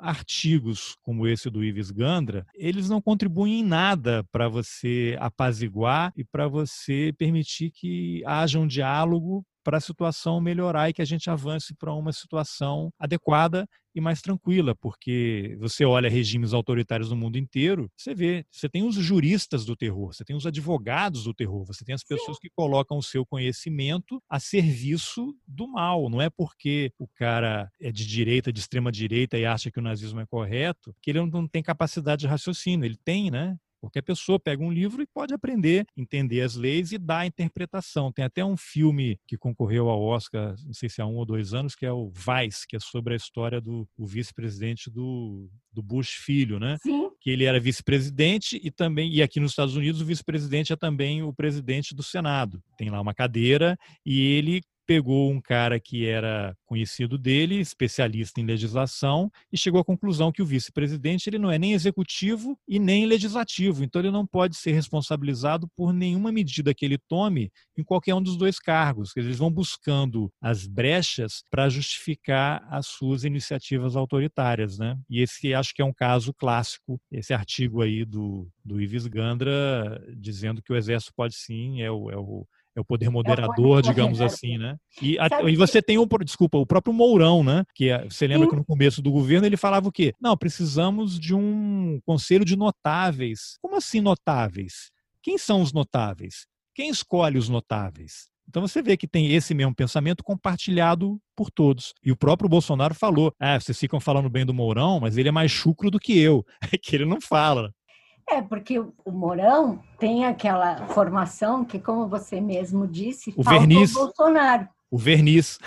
artigos como esse do Ives Gandra, eles não contribuem em nada para você apaziguar e para você permitir que haja um diálogo para a situação melhorar e que a gente avance para uma situação adequada e mais tranquila, porque você olha regimes autoritários no mundo inteiro, você vê, você tem os juristas do terror, você tem os advogados do terror, você tem as pessoas que colocam o seu conhecimento a serviço do mal. Não é porque o cara é de direita, de extrema direita e acha que o nazismo é correto, que ele não tem capacidade de raciocínio. Ele tem, né? Qualquer pessoa pega um livro e pode aprender, entender as leis e dar a interpretação. Tem até um filme que concorreu ao Oscar, não sei se há um ou dois anos, que é o Vice, que é sobre a história do vice-presidente do, do Bush filho, né? Sim. Que ele era vice-presidente e também, e aqui nos Estados Unidos, o vice-presidente é também o presidente do Senado. Tem lá uma cadeira e ele pegou um cara que era conhecido dele, especialista em legislação, e chegou à conclusão que o vice-presidente ele não é nem executivo e nem legislativo, então ele não pode ser responsabilizado por nenhuma medida que ele tome em qualquer um dos dois cargos. Eles vão buscando as brechas para justificar as suas iniciativas autoritárias, né? E esse acho que é um caso clássico, esse artigo aí do, do Ives Gandra dizendo que o exército pode sim, é o, é o é o poder moderador, é o digamos assim, né? E, a, e, você tem um, desculpa, o próprio Mourão, né? Que é, você lembra Sim. que no começo do governo ele falava o quê? Não, precisamos de um conselho de notáveis. Como assim notáveis? Quem são os notáveis? Quem escolhe os notáveis? Então você vê que tem esse mesmo pensamento compartilhado por todos. E o próprio Bolsonaro falou: ah, vocês ficam falando bem do Mourão, mas ele é mais chucro do que eu. É que ele não fala. É, porque o Mourão tem aquela formação que, como você mesmo disse, o verniz. O Bolsonaro. O verniz.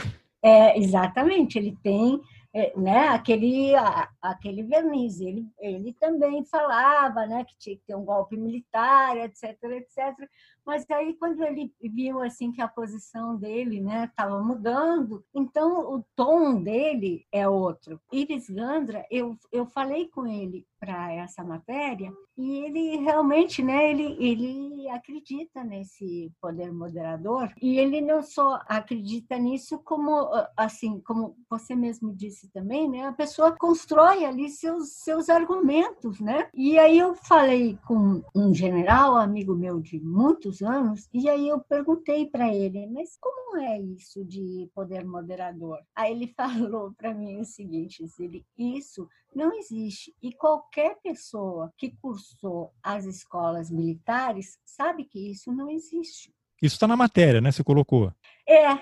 É, exatamente, ele tem é, né, aquele, a, aquele verniz. Ele, ele também falava né, que tinha que ter um golpe militar, etc, etc. Mas aí, quando ele viu assim que a posição dele estava né, mudando, então o tom dele é outro. Iris Gandra, eu, eu falei com ele para essa matéria e ele realmente, né, ele, ele acredita nesse poder moderador e ele não só acredita nisso como assim, como você mesmo disse também, né, a pessoa constrói ali seus seus argumentos, né? E aí eu falei com um general, amigo meu de muitos anos, e aí eu perguntei para ele, mas como é isso de poder moderador? Aí ele falou para mim o seguinte, ele, isso não existe. E qualquer pessoa que cursou as escolas militares sabe que isso não existe. Isso está na matéria, né? Você colocou. É, é,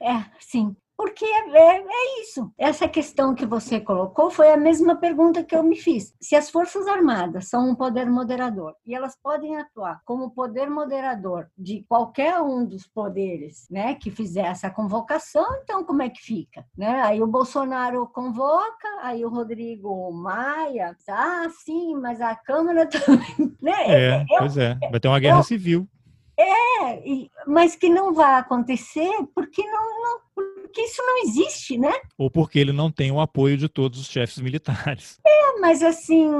é, sim. Porque é, é, é, isso. Essa questão que você colocou foi a mesma pergunta que eu me fiz. Se as Forças Armadas são um poder moderador e elas podem atuar como poder moderador de qualquer um dos poderes né, que fizer essa convocação, então como é que fica? Né? Aí o Bolsonaro convoca, aí o Rodrigo Maia, ah, sim, mas a Câmara também. Né? É, pois é, vai ter uma guerra eu, civil. É, mas que não vai acontecer porque não, não porque isso não existe, né? Ou porque ele não tem o apoio de todos os chefes militares. É, mas assim,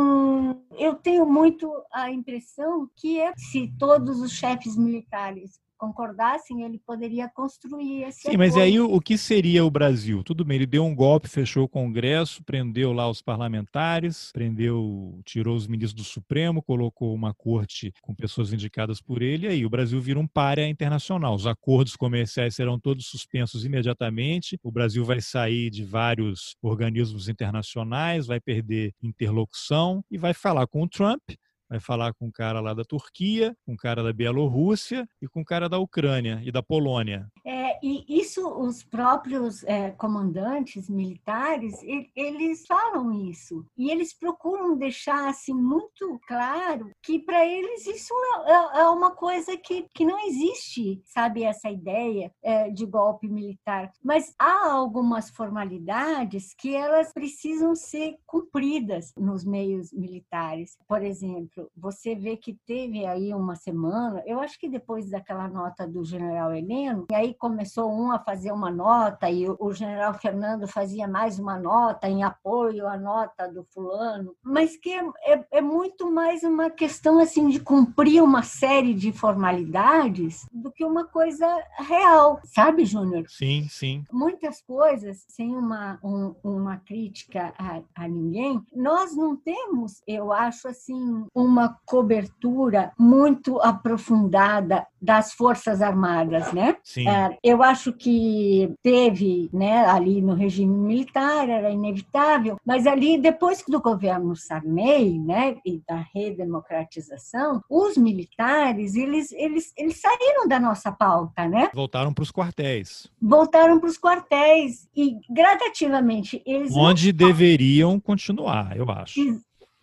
eu tenho muito a impressão que é, se todos os chefes militares concordassem, ele poderia construir esse Sim, mas aí o, o, que seria o Brasil? Tudo bem, ele deu um golpe, fechou o Congresso, prendeu lá os parlamentares, prendeu, tirou os ministros do Supremo, colocou uma corte com pessoas indicadas por ele, e aí o Brasil vira um párea internacional. Os acordos comerciais serão todos suspensos imediatamente, o Brasil vai sair de vários organismos internacionais, vai perder interlocução e vai falar com o Trump, vai falar com um cara lá da Turquia, com um cara da Bielorrússia e com um cara da Ucrânia e da Polônia. É, e isso os próprios é, comandantes militares, eles falam isso. E eles procuram deixar assim, muito claro que para eles isso é, é, é, uma coisa que, que não existe, sabe, essa ideia é, de golpe militar. Mas há algumas formalidades que elas precisam ser cumpridas nos meios militares. Por exemplo, você vê que teve aí uma semana, eu acho que depois daquela nota do general Heleno, e aí começou um a fazer uma nota e o general Fernando fazia mais uma nota em apoio à nota do fulano, mas que é, é, é muito mais uma questão assim de cumprir uma série de formalidades do que uma coisa real, sabe, Júnior? Sim, sim. Muitas coisas, sem uma, um, uma crítica a, a ninguém, nós não temos, eu acho assim, uma cobertura muito aprofundada das Forças Armadas, né? Sim. É, eu acho que teve, né, ali no regime militar, era inevitável, mas ali, depois do governo Sarney, né, e da redemocratização, os militares, eles, eles, eles saíram da nossa pauta, né? Voltaram para os quartéis. Voltaram para os quartéis e, gradativamente, eles... Onde deveriam continuar, eu acho.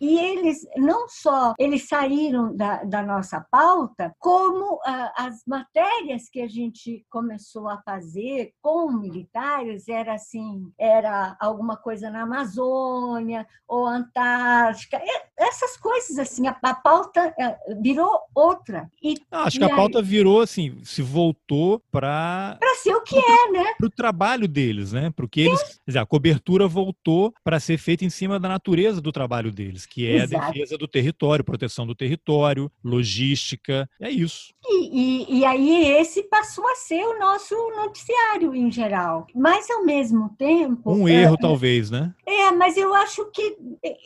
E eles não só eles saíram da, da nossa pauta, como ah, as matérias que a gente começou a fazer com militares era assim, era alguma coisa na Amazônia ou Antártica, essas coisas assim, a, a pauta eh, virou outra. E, acho e que a pauta virou assim, se voltou para para ser o que é, né? Para o trabalho deles, né? Porque eles, dizer, a cobertura voltou para ser feita em cima da natureza do trabalho deles que é Exato. a defesa do território, proteção do território, logística, é isso. E, e, e, aí esse passou a ser o nosso noticiário em geral. Mas ao mesmo tempo. Um erro, é, talvez, né? É, mas eu acho que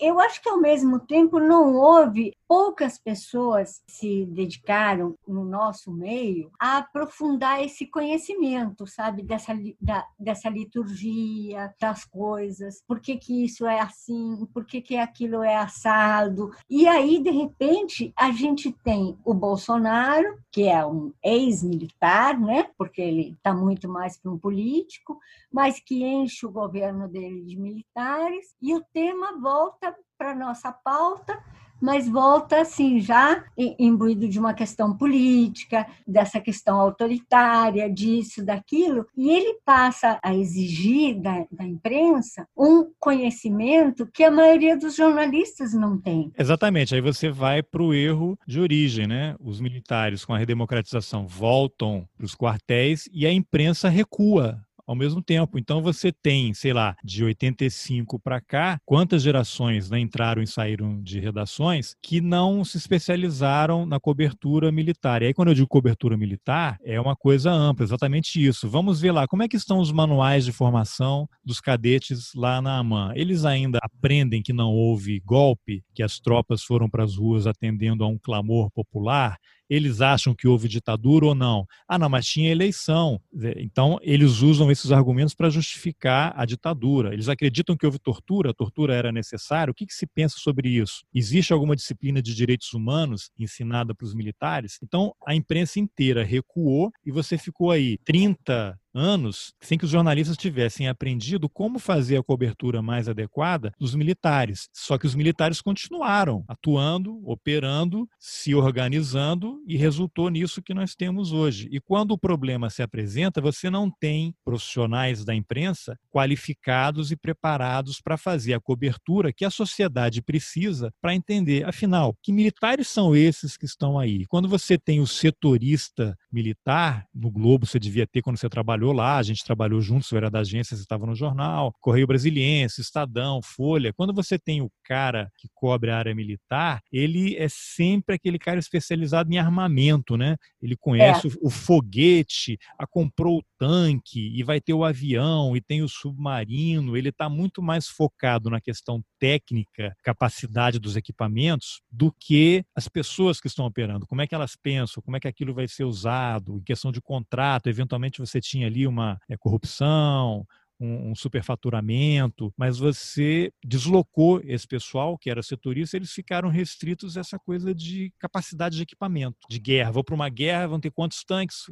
eu acho que ao mesmo tempo não houve poucas pessoas se dedicaram no nosso meio a aprofundar esse conhecimento, sabe, dessa, da, dessa liturgia, das coisas, por que, que isso é assim, por que, que aquilo é assado. E aí, de repente, a gente tem o Bolsonaro, que é um ex-militar, né, porque ele está muito mais para um político, mas que enche o governo dele de militares, e o tema volta para nossa pauta mas volta assim já imbuído de uma questão política, dessa questão autoritária, disso, daquilo, e ele passa a exigir da, da imprensa um conhecimento que a maioria dos jornalistas não tem. Exatamente, aí você vai para o erro de origem, né? Os militares com a redemocratização voltam para os quartéis e a imprensa recua ao mesmo tempo. Então você tem, sei lá, de 85 para cá, quantas gerações né, entraram e saíram de redações que não se especializaram na cobertura militar. E aí, quando eu digo cobertura militar, é uma coisa ampla, exatamente isso. Vamos ver lá, como é que estão os manuais de formação dos cadetes lá na AMAN? Eles ainda aprendem que não houve golpe, que as tropas foram para as ruas atendendo a um clamor popular? Eles acham que houve ditadura ou não. Ah, não, mas tinha eleição. Então, eles usam esses argumentos para justificar a ditadura. Eles acreditam que houve tortura, a tortura era necessária. O que, que se pensa sobre isso? Existe alguma disciplina de direitos humanos ensinada para os militares? Então, a imprensa inteira recuou e você ficou aí 30 anos sem que os jornalistas tivessem aprendido como fazer a cobertura mais adequada dos militares. Só que os militares continuaram atuando, operando, se organizando e resultou nisso que nós temos hoje. E quando o problema se apresenta, você não tem profissionais da imprensa qualificados e preparados para fazer a cobertura que a sociedade precisa para entender, afinal, que militares são esses que estão aí. Quando você tem o setorista militar, no Globo você devia ter quando você trabalha trabalhou lá, a gente trabalhou juntos, eu era da agência, você estava no jornal, Correio Brasiliense, Estadão, Folha. Quando você tem o cara que cobre a área militar, ele é sempre aquele cara especializado em armamento, né? Ele conhece é. o, o foguete, a comprou o tanque e vai ter o avião e tem o submarino. Ele está muito mais focado na questão técnica, capacidade dos equipamentos, do que as pessoas que estão operando. Como é que elas pensam? Como é que aquilo vai ser usado? Em questão de contrato, eventualmente você tinha ali uma é, corrupção, um, superfaturamento, mas você deslocou esse pessoal que era setorista, eles ficaram restritos a essa coisa de capacidade de equipamento, de guerra. Vou para uma guerra, vão ter quantos tanques,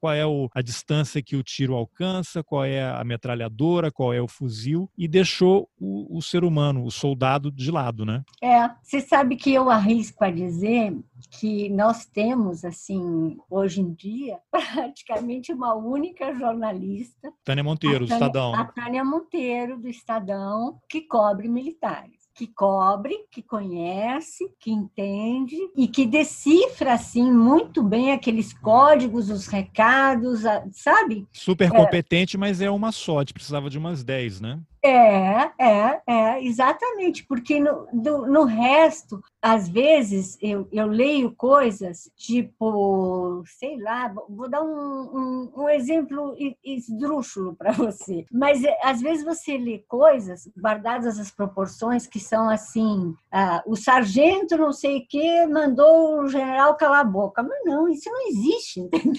qual é a distância que o tiro alcança, qual é a metralhadora, qual é o fuzil, e deixou o, o ser humano, o soldado, de lado, né? É, você sabe que eu arrisco a dizer que nós temos, assim, hoje em dia, praticamente uma única jornalista. Tânia Monteiro, do Estadão. A Tânia Monteiro, do Estadão, que cobre militares que cobre, que conhece, que entende e que decifra assim muito bem aqueles códigos, os recados, sabe? Super competente, é. mas é uma só, precisava de umas 10, né? É, é, é, exatamente, porque no, do, no resto, às vezes, eu, eu leio coisas tipo, sei lá, vou dar um, um, um exemplo esdrúxulo para você, mas é, às vezes você lê coisas guardadas as proporções que são assim, ah, o sargento não sei o que mandou o general calar a boca, mas não, isso não existe, entendeu?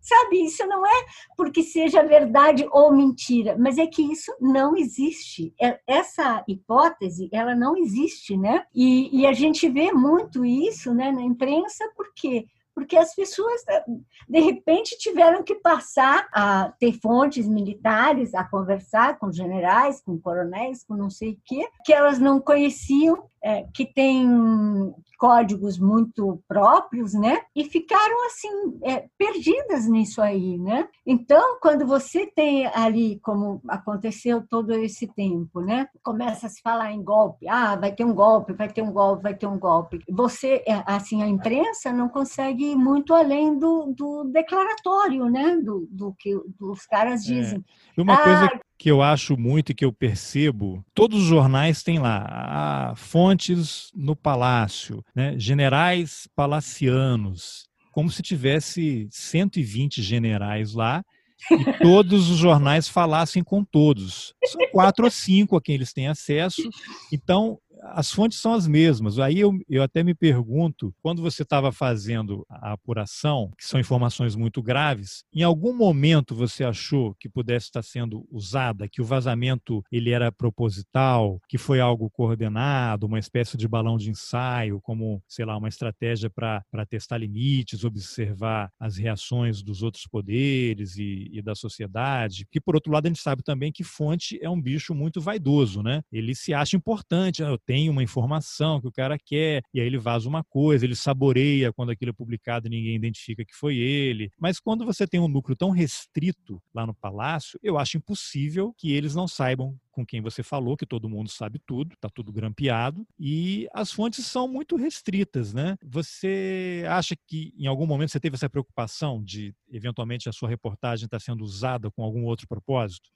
Sabe, isso não é porque seja verdade ou mentira, mas é que isso não existe. É, essa hipótese, ela não existe, né? E, e a gente vê muito isso né, na imprensa, porque porque as pessoas, de repente, tiveram que passar a ter fontes militares, a conversar com generais, com coronéis, com não sei o quê, que elas não conheciam, é, que têm códigos muito próprios, né? E ficaram assim é, perdidas nisso aí, né? Então, quando você tem ali, como aconteceu todo esse tempo, né? Começa a se falar em golpe, ah, vai ter um golpe, vai ter um golpe, vai ter um golpe. Você, é, assim, a imprensa não consegue ir muito além do, do declaratório, né? Do, do que os caras é. dizem. É. Uma ah, coisa que eu acho muito e que eu percebo, todos os jornais têm lá ah, fontes no palácio, né? generais palacianos, como se tivesse 120 generais lá e todos os jornais falassem com todos. São quatro ou cinco a quem eles têm acesso. Então, as fontes são as mesmas. Aí eu, eu até me pergunto, quando você estava fazendo a apuração, que são informações muito graves, em algum momento você achou que pudesse estar sendo usada, que o vazamento ele era proposital, que foi algo coordenado, uma espécie de balão de ensaio, como, sei lá, uma estratégia para testar limites, observar as reações dos outros poderes e, e da sociedade. Que, por outro lado, a gente sabe também que fonte é um bicho muito vaidoso, né? Ele se acha importante, ah, eu tem uma informação que o cara quer, e aí ele vaza uma coisa, ele saboreia quando aquilo é publicado e ninguém identifica que foi ele. Mas quando você tem um núcleo tão restrito lá no palácio, eu acho impossível que eles não saibam com quem você falou, que todo mundo sabe tudo, está tudo grampeado, e as fontes são muito restritas, né? Você acha que em algum momento você teve essa preocupação de, eventualmente, a sua reportagem estar tá sendo usada com algum outro propósito?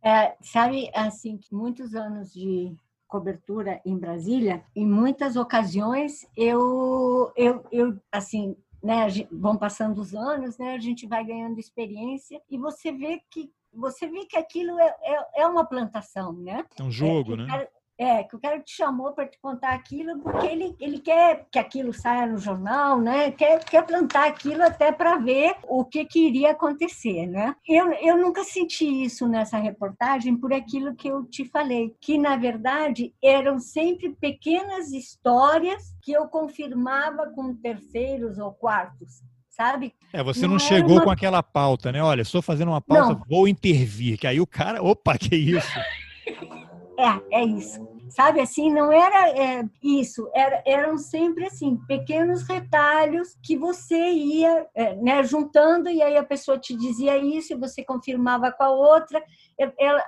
É, sabe, assim, que muitos anos de cobertura em Brasília, em muitas ocasiões eu, eu, eu assim, né, vão passando os anos, né, a gente vai ganhando experiência e você vê que você vê que aquilo é, é, é uma plantação, né? É um jogo, é, né? É, que o cara te chamou para te contar aquilo porque ele, ele quer que aquilo saia no jornal, né? Quer, quer plantar aquilo até para ver o que, que iria acontecer, né? Eu, eu nunca senti isso nessa reportagem por aquilo que eu te falei, que na verdade eram sempre pequenas histórias que eu confirmava com terceiros ou quartos sabe? É, você não, não chegou uma... com aquela pauta, né? Olha, estou fazendo uma pauta, não. vou intervir. Que aí o cara, opa, que isso? É, é isso. Sabe assim, não era é, isso, era, eram sempre assim, pequenos retalhos que você ia é, né, juntando e aí a pessoa te dizia isso e você confirmava com a outra.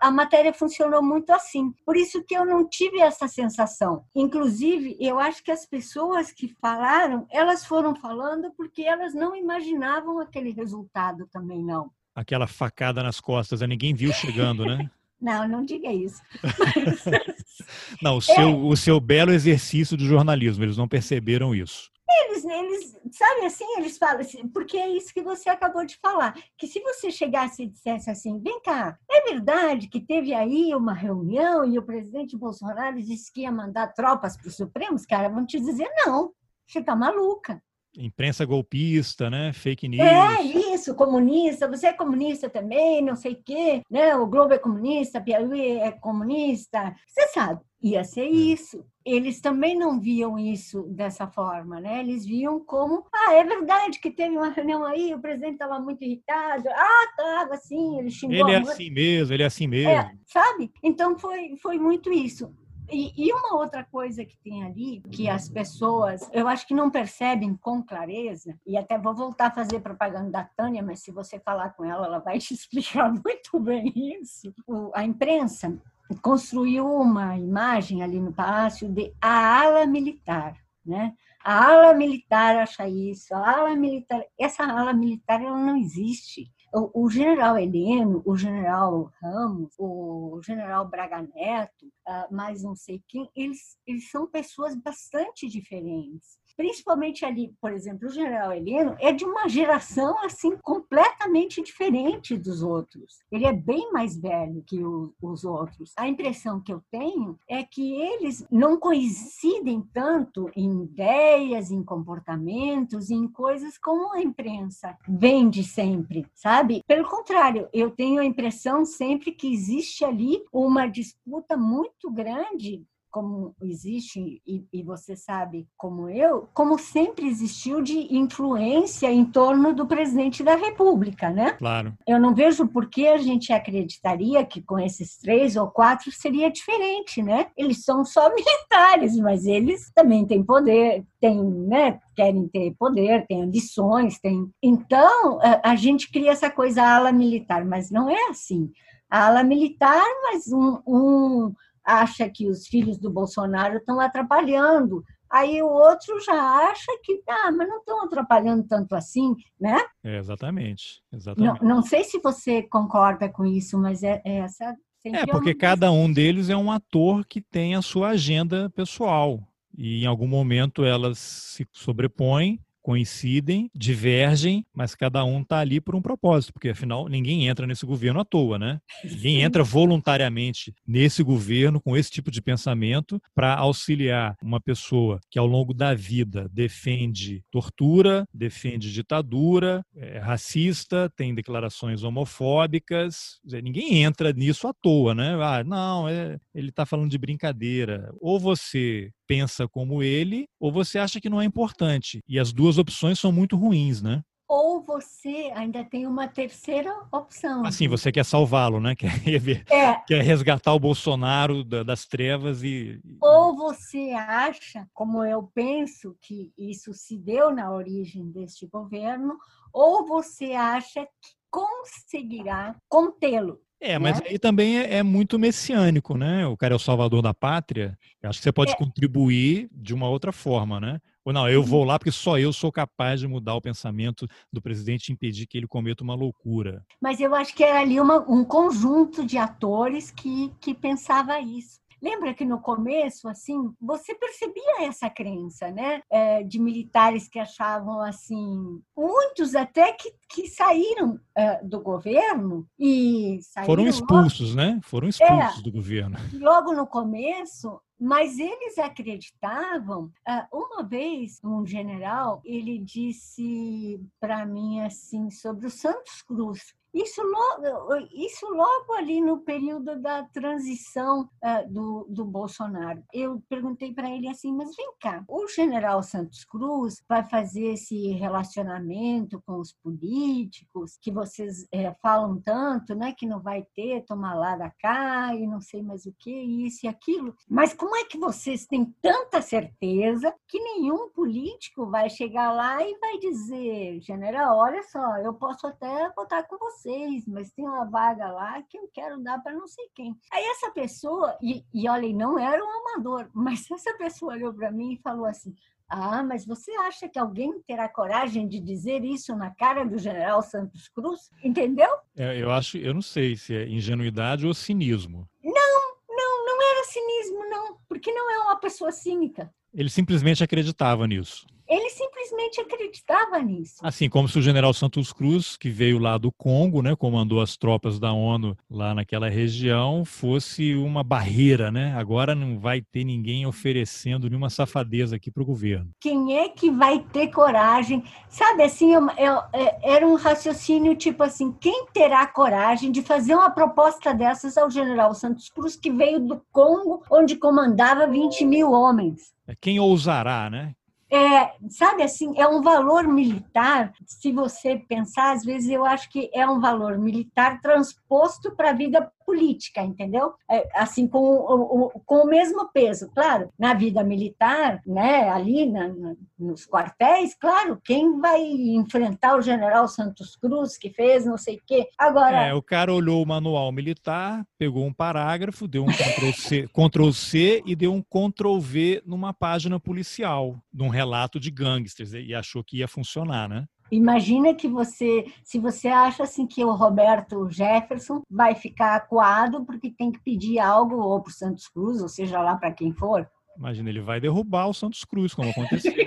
a matéria funcionou muito assim. Por isso que eu não tive essa sensação. Inclusive, eu acho que as pessoas que falaram, elas foram falando porque elas não imaginavam aquele resultado também, não. Aquela facada nas costas, ninguém viu chegando, né? Não, não diga isso. não, o seu, é. o seu belo exercício de jornalismo, eles não perceberam isso. Eles, eles, sabe assim, eles falam assim, porque é isso que você acabou de falar, que se você chegasse e dissesse assim, vem cá, é verdade que teve aí uma reunião e o presidente Bolsonaro disse que ia mandar tropas para os Supremos, cara, vão te dizer, não, você tá maluca. imprensa golpista, né? Fake news. É isso, comunista, você é comunista também, não sei o quê, né? O Globo é comunista, Piauí é comunista. Você sabe, ia ser é. isso. Eles também não viam isso dessa forma, né? Eles viam como, ah, é verdade que teve uma reunião aí, o presidente estava muito irritado. Ah, estava assim, ele xingou. Ele é assim mesmo, ele é assim mesmo. É, sabe? Então foi, foi muito isso. E, e, uma outra coisa que tem ali, que as pessoas, eu acho que não percebem com clareza, e até vou voltar a fazer propaganda da Tânia, mas se você falar com ela, ela vai te explicar muito bem isso. O, a imprensa construiu uma imagem ali no palácio de a ala militar, né? A ala militar acha isso, a ala militar, essa ala militar ela não existe. O, general Heleno, o general Ramos, o general Braga Neto, uh, mais não sei quem, eles, eles são pessoas bastante diferentes principalmente ali, por exemplo, o general Heleno é de uma geração assim completamente diferente dos outros. Ele é bem mais velho que o, os outros. A impressão que eu tenho é que eles não coincidem tanto em ideias, em comportamentos, em coisas como a imprensa vende sempre, sabe? Pelo contrário, eu tenho a impressão sempre que existe ali uma disputa muito grande como existe, e, e, você sabe como eu, como sempre existiu de influência em torno do presidente da República, né? Claro. Eu não vejo por que a gente acreditaria que com esses três ou quatro seria diferente, né? Eles são só militares, mas eles também têm poder, têm, né? Querem ter poder, têm ambições, têm. Então, a, a gente cria essa coisa ala militar, mas não é assim. A ala militar, mas um, um acha que os filhos do Bolsonaro estão atrapalhando. Aí o outro já acha que, ah, mas não estão atrapalhando tanto assim, né? É, exatamente. exatamente. Não, não sei se você concorda com isso, mas é, é essa. É, porque cada um deles é um ator que tem a sua agenda pessoal. E em algum momento elas se sobrepõem coincidem, divergem, mas cada um está ali por um propósito, porque afinal ninguém entra nesse governo à toa, né? Ninguém entra voluntariamente nesse governo com esse tipo de pensamento para auxiliar uma pessoa que ao longo da vida defende tortura, defende ditadura, é racista, tem declarações homofóbicas. Ninguém entra nisso à toa, né? Ah, não, é, ele está falando de brincadeira. Ou você pensa como ele, ou você acha que não é importante. E as duas opções são muito ruins, né? Ou você ainda tem uma terceira opção. Assim, você quer salvá-lo, né? Quer, é. quer resgatar o Bolsonaro das trevas e. Ou você acha, como eu penso, que isso se deu na origem deste governo, ou você acha que conseguirá contê-lo. É, mas né? aí também é, é, muito messiânico, né? O cara é o salvador da pátria. Eu acho que você pode é. contribuir de uma outra forma, né? Ou não, eu vou uhum. lá porque só eu sou capaz de mudar o pensamento do presidente e impedir que ele cometa uma loucura. Mas eu acho que era ali uma, um conjunto de atores que, que pensava isso. Lembra que no começo, assim, você percebia essa crença, né? É, de militares que achavam assim, muitos até que, que saíram é, do governo e saíram foram expulsos, logo... né? Foram expulsos é, do governo. Logo no começo, mas eles acreditavam. Ah, uma vez, um general, ele disse para mim assim sobre o Santos Cruz. Isso logo, isso logo ali no período da transição uh, do, do Bolsonaro. Eu perguntei para ele assim, mas vem cá, o general Santos Cruz vai fazer esse relacionamento com os políticos que vocês é, falam tanto, né, que não vai ter, tomar lá da cá e não sei mais o que, isso e aquilo. Mas como é que vocês têm tanta certeza que nenhum político vai chegar lá e vai dizer, general, olha só, eu posso até votar com você vocês, mas tem uma vaga lá que eu quero dar para não sei quem. Aí essa pessoa, e, e olha, não era um amador, mas essa pessoa olhou para mim e falou assim: ah, mas você acha que alguém terá coragem de dizer isso na cara do general Santos Cruz? Entendeu? É, eu acho, eu não sei se é ingenuidade ou cinismo. Não, não, não era cinismo, não, porque não é uma pessoa cínica. Ele simplesmente acreditava nisso. ele simplesmente acreditava nisso. Assim como se o general Santos Cruz, que veio lá do Congo, né, comandou as tropas da ONU lá naquela região, fosse uma barreira, né? Agora não vai ter ninguém oferecendo nenhuma safadeza aqui para o governo. Quem é que vai ter coragem? Sabe assim, eu, eu, é, era um raciocínio tipo assim: quem terá coragem de fazer uma proposta dessas ao general Santos Cruz, que veio do Congo, onde comandava 20 mil homens? É, quem ousará, né? É, sabe assim, é um valor militar, se você pensar, às vezes eu acho que é um valor militar transposto para a vida política, entendeu? É, assim, com o, com o mesmo peso. Claro, na vida militar, né, ali na, na, nos quartéis, claro, quem vai enfrentar o general Santos Cruz, que fez não sei o quê. Agora. É, o cara olhou o manual militar, pegou um parágrafo, deu um Ctrl-C Ctrl -C e deu um Ctrl-V numa página policial, num relato de gangsters, e achou que ia funcionar, né? Imagina que você, se você acha assim que o Roberto Jefferson vai ficar acuado porque tem que pedir algo ou para o Santos Cruz, ou seja lá para quem for. Imagina, ele vai derrubar o Santos Cruz, como aconteceu.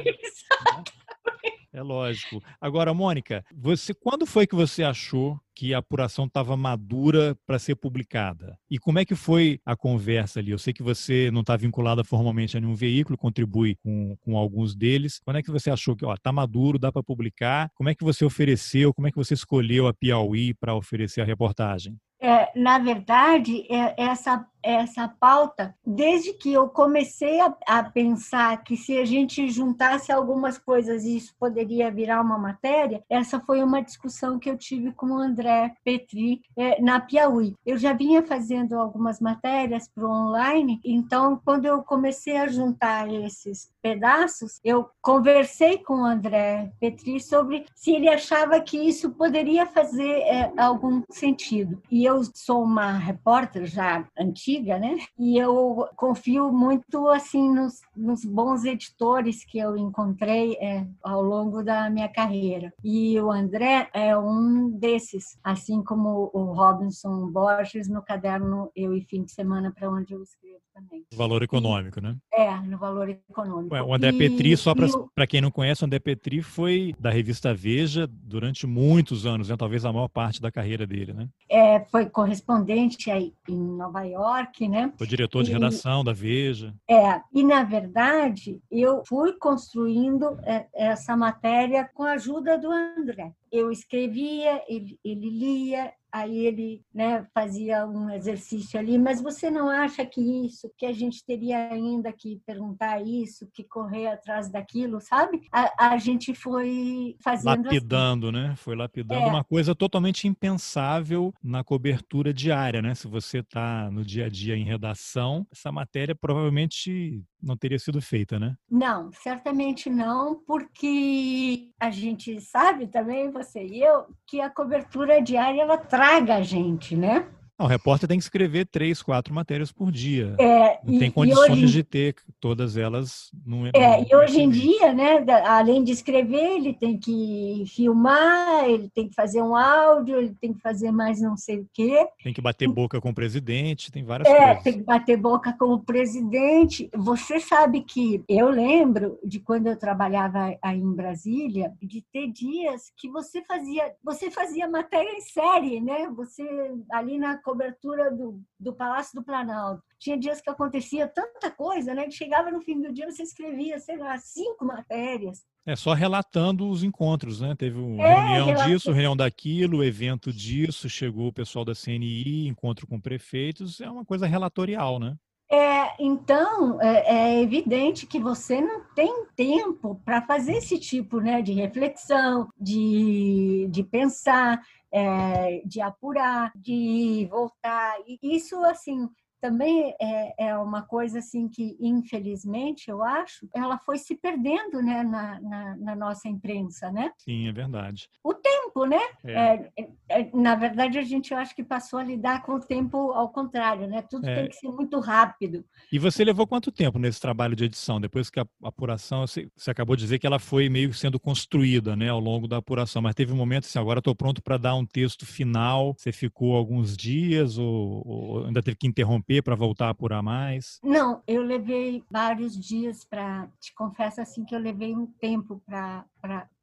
É lógico. Agora, Mônica, você quando foi que você achou que a apuração estava madura para ser publicada? E como é que foi a conversa ali? Eu sei que você não está vinculada formalmente a nenhum veículo, contribui com, com alguns deles. Quando é que você achou que está maduro, dá para publicar? Como é que você ofereceu, como é que você escolheu a Piauí para oferecer a reportagem? É, na verdade, é, essa essa pauta desde que eu comecei a, a, pensar que se a gente juntasse algumas coisas isso poderia virar uma matéria. Essa foi uma discussão que eu tive com o André Petri é, na Piauí. Eu já vinha fazendo algumas matérias para online, então quando eu comecei a juntar esses pedaços, eu conversei com o André Petri sobre se ele achava que isso poderia fazer é, algum sentido. E eu sou uma repórter já antiga antiga, né? E eu confio muito assim nos, nos bons editores que eu encontrei é, ao longo da minha carreira. E o André é um desses, assim como o Robinson Borges no caderno Eu e Fim de Semana, para onde eu escrevo também. Valor econômico, né? É, no valor econômico. o André e, Petri, só para quem não conhece, o André Petri foi da revista Veja durante muitos anos, né? talvez a maior parte da carreira dele, né? É, foi correspondente aí em Nova York, né? Foi diretor de e, redação da Veja. É, e na verdade eu fui construindo é, essa matéria com a ajuda do André. Eu escrevia, ele, ele lia, aí ele né, fazia um exercício ali, mas você não acha que isso, que a gente teria ainda que perguntar isso, que correr atrás daquilo, sabe? A, a gente foi fazendo. Assim. Lapidando, assim. né? Foi lapidando é. uma coisa totalmente impensável na cobertura diária, né? Se você está no dia a dia em redação, essa matéria provavelmente não teria sido feita, né? Não, certamente não, porque a gente sabe também, você e eu, que a cobertura diária ela traga a gente, né? O repórter tem que escrever três, quatro matérias por dia. É, não e, tem condições hoje, de ter todas elas no. É, e hoje em dia, né, além de escrever, ele tem que filmar, ele tem que fazer um áudio, ele tem que fazer mais não sei o quê. Tem que bater boca com o presidente, tem várias é, coisas. Tem que bater boca com o presidente. Você sabe que eu lembro de quando eu trabalhava aí em Brasília, de ter dias que você fazia, você fazia matéria em série, né? Você ali na cobertura do, do Palácio do Planalto. Tinha dias que acontecia tanta coisa, né? Que chegava no fim do dia, você escrevia, sei lá, cinco matérias. É só relatando os encontros, né? Teve uma é, reunião relato... disso, reunião daquilo, evento disso, chegou o pessoal da CNI, encontro com prefeitos, é uma coisa relatorial, né? É, então, é, é, evidente que você não tem tempo para fazer esse tipo né, de reflexão, de, de pensar, é, de apurar, de voltar. E isso, assim, também é, é, uma coisa assim que, infelizmente, eu acho, ela foi se perdendo né, na, na, na nossa imprensa, né? Sim, é verdade. O tempo, né? É. É, é, na verdade, a gente eu acho que passou a lidar com o tempo ao contrário, né? Tudo é. tem que ser muito rápido. E você levou quanto tempo nesse trabalho de edição? Depois que a apuração, você, você acabou de dizer que ela foi meio sendo construída, né, ao longo da apuração, mas teve um momento assim, agora estou pronto para dar um texto final. Você ficou alguns dias ou, ou ainda teve que interromper para voltar a apurar mais? Não, eu levei vários dias para, te confesso assim que eu levei um tempo para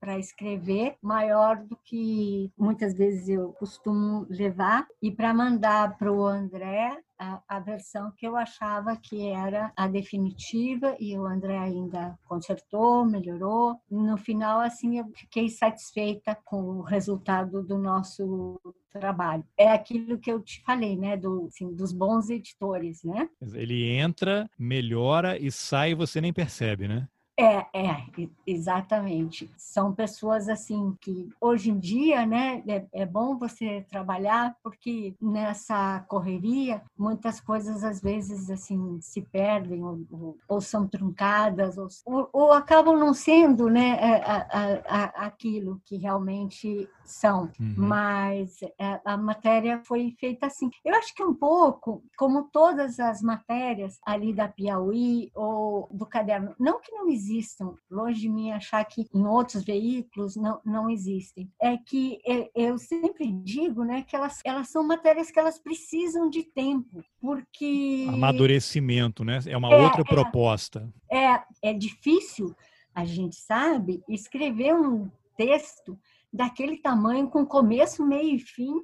para escrever, maior do que muitas vezes eu costumo levar, e para mandar para o André a, a, versão que eu achava que era a definitiva, e o André ainda consertou, melhorou. No final, assim, eu fiquei satisfeita com o resultado do nosso trabalho. É aquilo que eu te falei, né, do, assim, dos bons editores, né? Ele entra, melhora e sai e você nem percebe, né? É, é, exatamente. São pessoas assim que hoje em dia, né, é, é, bom você trabalhar porque nessa correria muitas coisas às vezes assim se perdem ou, ou, ou são truncadas ou, ou, acabam não sendo, né, é, a, a, a, aquilo que realmente são. Uhum. Mas é, a matéria foi feita assim. Eu acho que um pouco como todas as matérias ali da Piauí ou do caderno, não que não exista existam, longe de mim achar que em outros veículos não, não existem. É que eu sempre digo né, que elas, elas são matérias que elas precisam de tempo, porque... Amadurecimento, né? É uma é, outra é, proposta. É, é difícil, a gente sabe, escrever um texto daquele tamanho, com começo, meio e fim,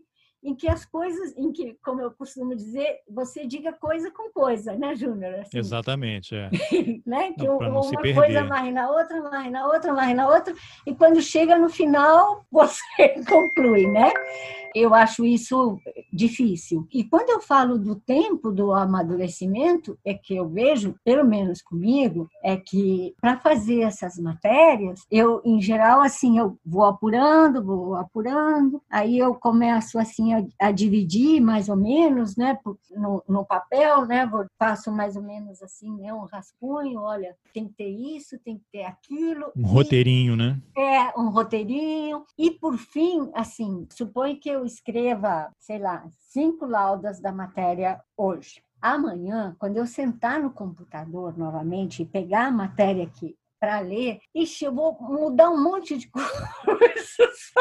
em que as coisas, em que, como eu costumo dizer, você diga coisa com coisa, né, Júnior? Assim. Exatamente, é. né? Que não, uma coisa mais na outra, mais na outra, mais na outra, e quando chega no final, você conclui, né? Eu acho isso difícil. E quando eu falo do tempo do amadurecimento, é que eu vejo, pelo menos comigo, é que para fazer essas matérias, eu, em geral, assim, eu vou apurando, vou apurando, aí eu começo, assim, a, a dividir mais ou menos, né, no, no papel, né, vou, faço mais ou menos assim, né, um rascunho, olha, tem que ter isso, tem que ter aquilo. Um e, roteirinho, né? É, um roteirinho. E, por fim, assim, supõe que eu escreva, sei lá, cinco laudas da matéria hoje. Amanhã, quando eu sentar no computador novamente e pegar a matéria aqui para ler, ixi, eu vou mudar um monte de coisas.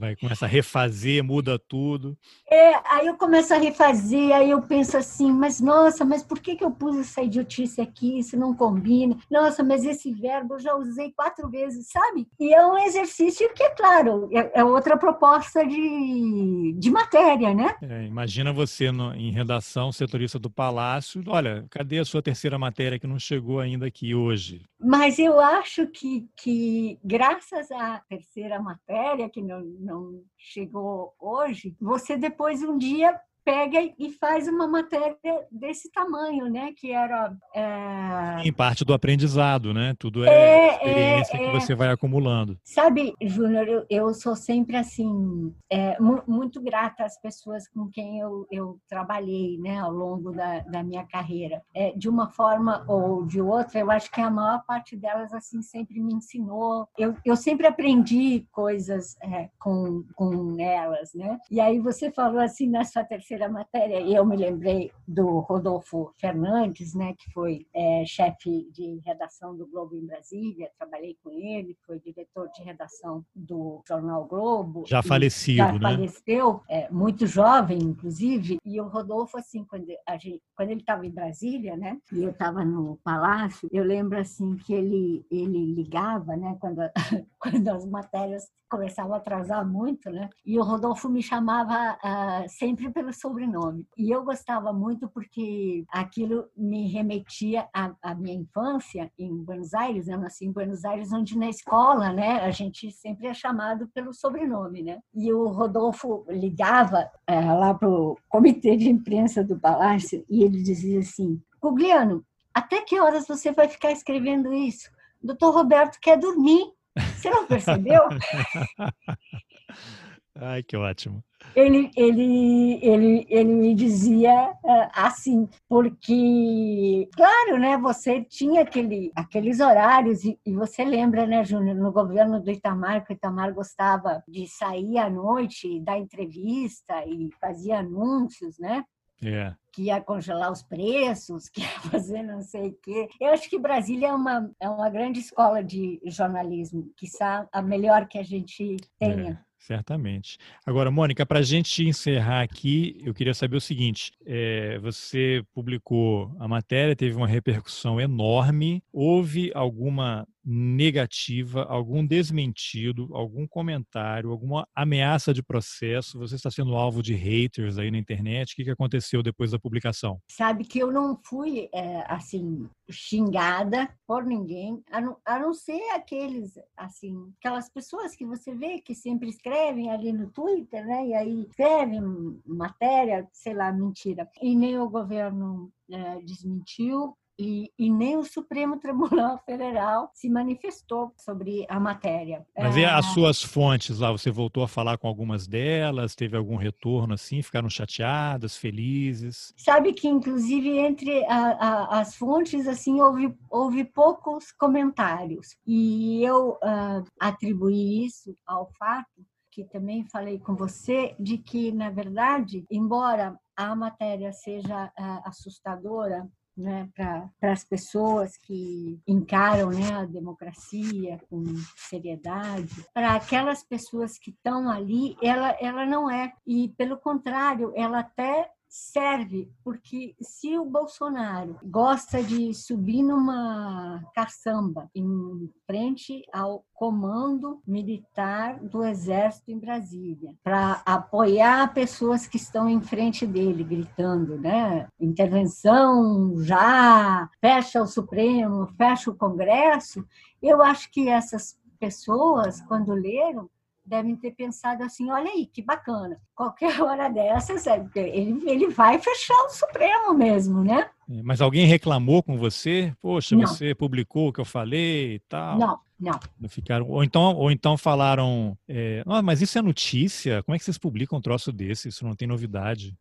Vai começar a refazer, muda tudo. É, aí eu começo a refazer, aí eu penso assim, mas nossa, mas por que, que eu pus essa idiotice aqui? Isso não combina. Nossa, mas esse verbo eu já usei quatro vezes, sabe? E é um exercício que, é claro, é, é outra proposta de, de matéria, né? É, imagina você no, em redação, setorista do Palácio, olha, cadê a sua terceira matéria que não chegou ainda aqui hoje? Mas eu acho que, que graças à terceira matéria, que não não chegou hoje, você depois um dia pega e faz uma matéria desse tamanho, né? Que era é... em parte do aprendizado, né? Tudo é, é experiência é, que você vai acumulando. Sabe, Júnior, eu, eu, sou sempre assim é, muito grata às pessoas com quem eu, eu trabalhei, né? Ao longo da, da minha carreira, é, de uma forma ou de outra. Eu acho que a maior parte delas assim sempre me ensinou. Eu, eu sempre aprendi coisas é, com com elas, né? E aí você falou assim na sua terceira terceira matéria, e eu me lembrei do Rodolfo Fernandes, né, que foi é, chefe de redação do Globo em Brasília, trabalhei com ele, foi diretor de redação do Jornal Globo. Já falecido, já né? faleceu, é, muito jovem, inclusive, e o Rodolfo, assim, quando, gente, quando ele estava em Brasília, né, e eu estava no Palácio, eu lembro, assim, que ele, ele ligava, né, quando, quando as matérias começavam a atrasar muito, né, e o Rodolfo me chamava uh, sempre pelo sobrenome. E eu gostava muito porque aquilo me remetia à, à minha infância em Buenos Aires. Eu nasci em Buenos Aires, onde na escola, né, a gente sempre é chamado pelo sobrenome, né? E o Rodolfo ligava é, lá para o comitê de imprensa do Palácio e ele dizia assim: Gugliano, até que horas você vai ficar escrevendo isso? Doutor Roberto quer dormir. Você não percebeu? Ai, que ótimo. ele, ele, ele, ele me dizia uh, assim, porque, claro, né, você tinha aquele, aqueles horários, e, e você lembra, né, Júnior, no governo do Itamar, que o Itamar gostava de sair à noite, dar entrevista e fazia anúncios, né? Yeah. É. que ia congelar os preços, que ia fazer não sei o quê. Eu acho que Brasília é uma, é uma grande escola de jornalismo, que a melhor que a gente tenha. É. Certamente. Agora, Mônica, para a gente encerrar aqui, eu queria saber o seguinte: é, você publicou a matéria, teve uma repercussão enorme. Houve alguma negativa, algum desmentido, algum comentário, alguma ameaça de processo? Você está sendo alvo de haters aí na internet? O que aconteceu depois da publicação? Sabe que eu não fui, é, assim, xingada por ninguém, a não, a não ser aqueles, assim, aquelas pessoas que você vê que sempre escrevem ali no Twitter, né? E aí escrevem matéria, sei lá, mentira. E nem o governo é, desmentiu, e, e, nem o Supremo Tribunal Federal se manifestou sobre a matéria. Mas e as é. suas fontes lá? Você voltou a falar com algumas delas? Teve algum retorno assim? Ficaram chateadas, felizes? Sabe que, inclusive, entre a, a, as fontes, assim, houve, houve poucos comentários. E eu uh, atribuí isso ao fato que também falei com você, de que, na verdade, embora a matéria seja uh, assustadora né, para as pessoas que encaram né, a democracia com seriedade, para aquelas pessoas que estão ali, ela, ela não é. E, pelo contrário, ela até serve, porque se o Bolsonaro gosta de subir numa caçamba em frente ao comando militar do Exército em Brasília, para apoiar pessoas que estão em frente dele, gritando, né? Intervenção já, fecha o Supremo, fecha o Congresso. Eu acho que essas pessoas, quando leram, devem ter pensado assim: olha aí, que bacana, qualquer hora dessas, ele, ele vai fechar o Supremo mesmo, né? É, mas alguém reclamou com você? Poxa, não. você publicou o que eu falei e tal? Não, não. não ficaram, ou, então, ou então falaram: é, oh, mas isso é notícia? Como é que vocês publicam um troço desse? Isso não tem novidade?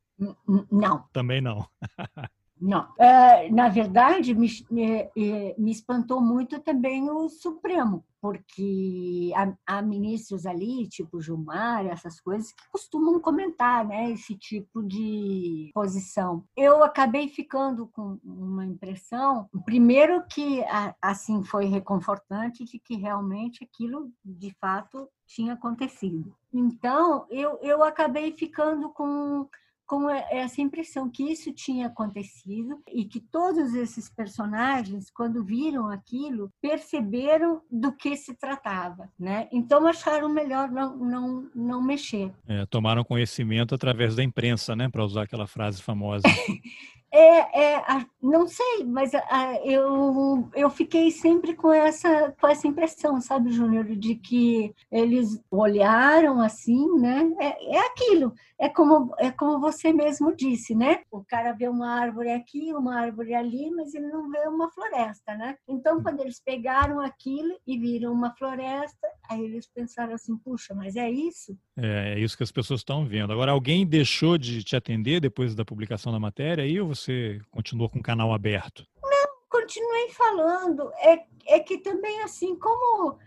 Não. Também não. Não. É, na verdade, me, me, espantou muito também o Supremo, porque há, ministros ali, tipo Gilmar, essas coisas, que costumam comentar né, esse tipo de posição. Eu acabei ficando com uma impressão, primeiro que assim foi reconfortante de que realmente aquilo de fato tinha acontecido. Então, eu, eu acabei ficando com com essa impressão que isso tinha acontecido e que todos esses personagens, quando viram aquilo, perceberam do que se tratava, né? Então acharam melhor não não não mexer. É, tomaram conhecimento através da imprensa, né? Para usar aquela frase famosa. É, é, não sei, mas eu, eu fiquei sempre com essa, com essa impressão, sabe, Júnior, de que eles olharam assim, né? É, é aquilo, é como, é como você mesmo disse, né? O cara vê uma árvore aqui, uma árvore ali, mas ele não vê uma floresta, né? Então, quando eles pegaram aquilo e viram uma floresta, aí eles pensaram assim, puxa, mas é isso? É, é isso que as pessoas estão vendo. Agora, alguém deixou de te atender depois da publicação da matéria aí, ou você continuou com o canal aberto? Não, continuei falando. É, é que também, assim, como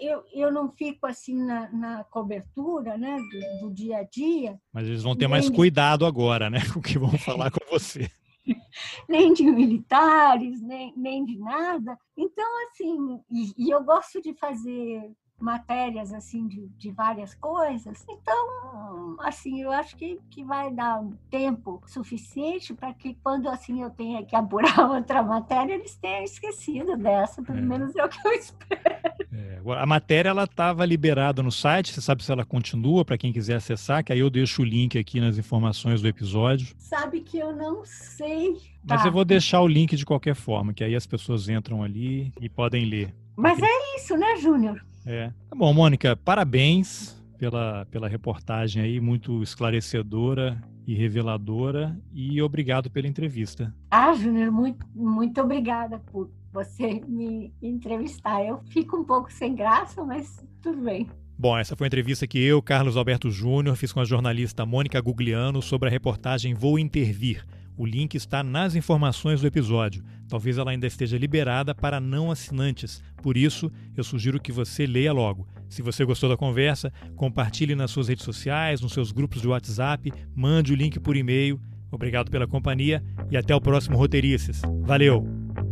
eu, eu não fico assim na, na cobertura né, do, do, dia a dia. Mas eles vão ter mais cuidado agora, né? Com o que vão falar com você. nem de militares, nem, nem de nada. Então, assim, e, e eu gosto de fazer matérias assim de, de várias coisas. Então, assim, eu acho que, que vai dar um tempo suficiente para que quando assim eu tenha que apurar outra matéria, eles tenham esquecido dessa, pelo é. menos é o que eu espero. É, a matéria ela estava liberada no site, você sabe se ela continua para quem quiser acessar, que aí eu deixo o link aqui nas informações do episódio. Sabe que eu não sei. Mas tá. eu vou deixar o link de qualquer forma, que aí as pessoas entram ali e podem ler. Mas é isso, né, Júnior? É. Tá bom, Mônica, parabéns pela, pela reportagem aí, muito esclarecedora e reveladora, e obrigado pela entrevista. Ah, Júnior, muito, muito obrigada por você me entrevistar. Eu fico um pouco sem graça, mas tudo bem. Bom, essa foi a entrevista que eu, Carlos Alberto Júnior, fiz com a jornalista Mônica Gugliano sobre a reportagem Vou Intervir. O link está nas informações do episódio. Talvez ela ainda esteja liberada para não assinantes. Por isso, eu sugiro que você leia logo. Se você gostou da conversa, compartilhe nas suas redes sociais, nos seus grupos de WhatsApp, mande o link por e-mail. Obrigado pela companhia e até o próximo Roteirices. Valeu!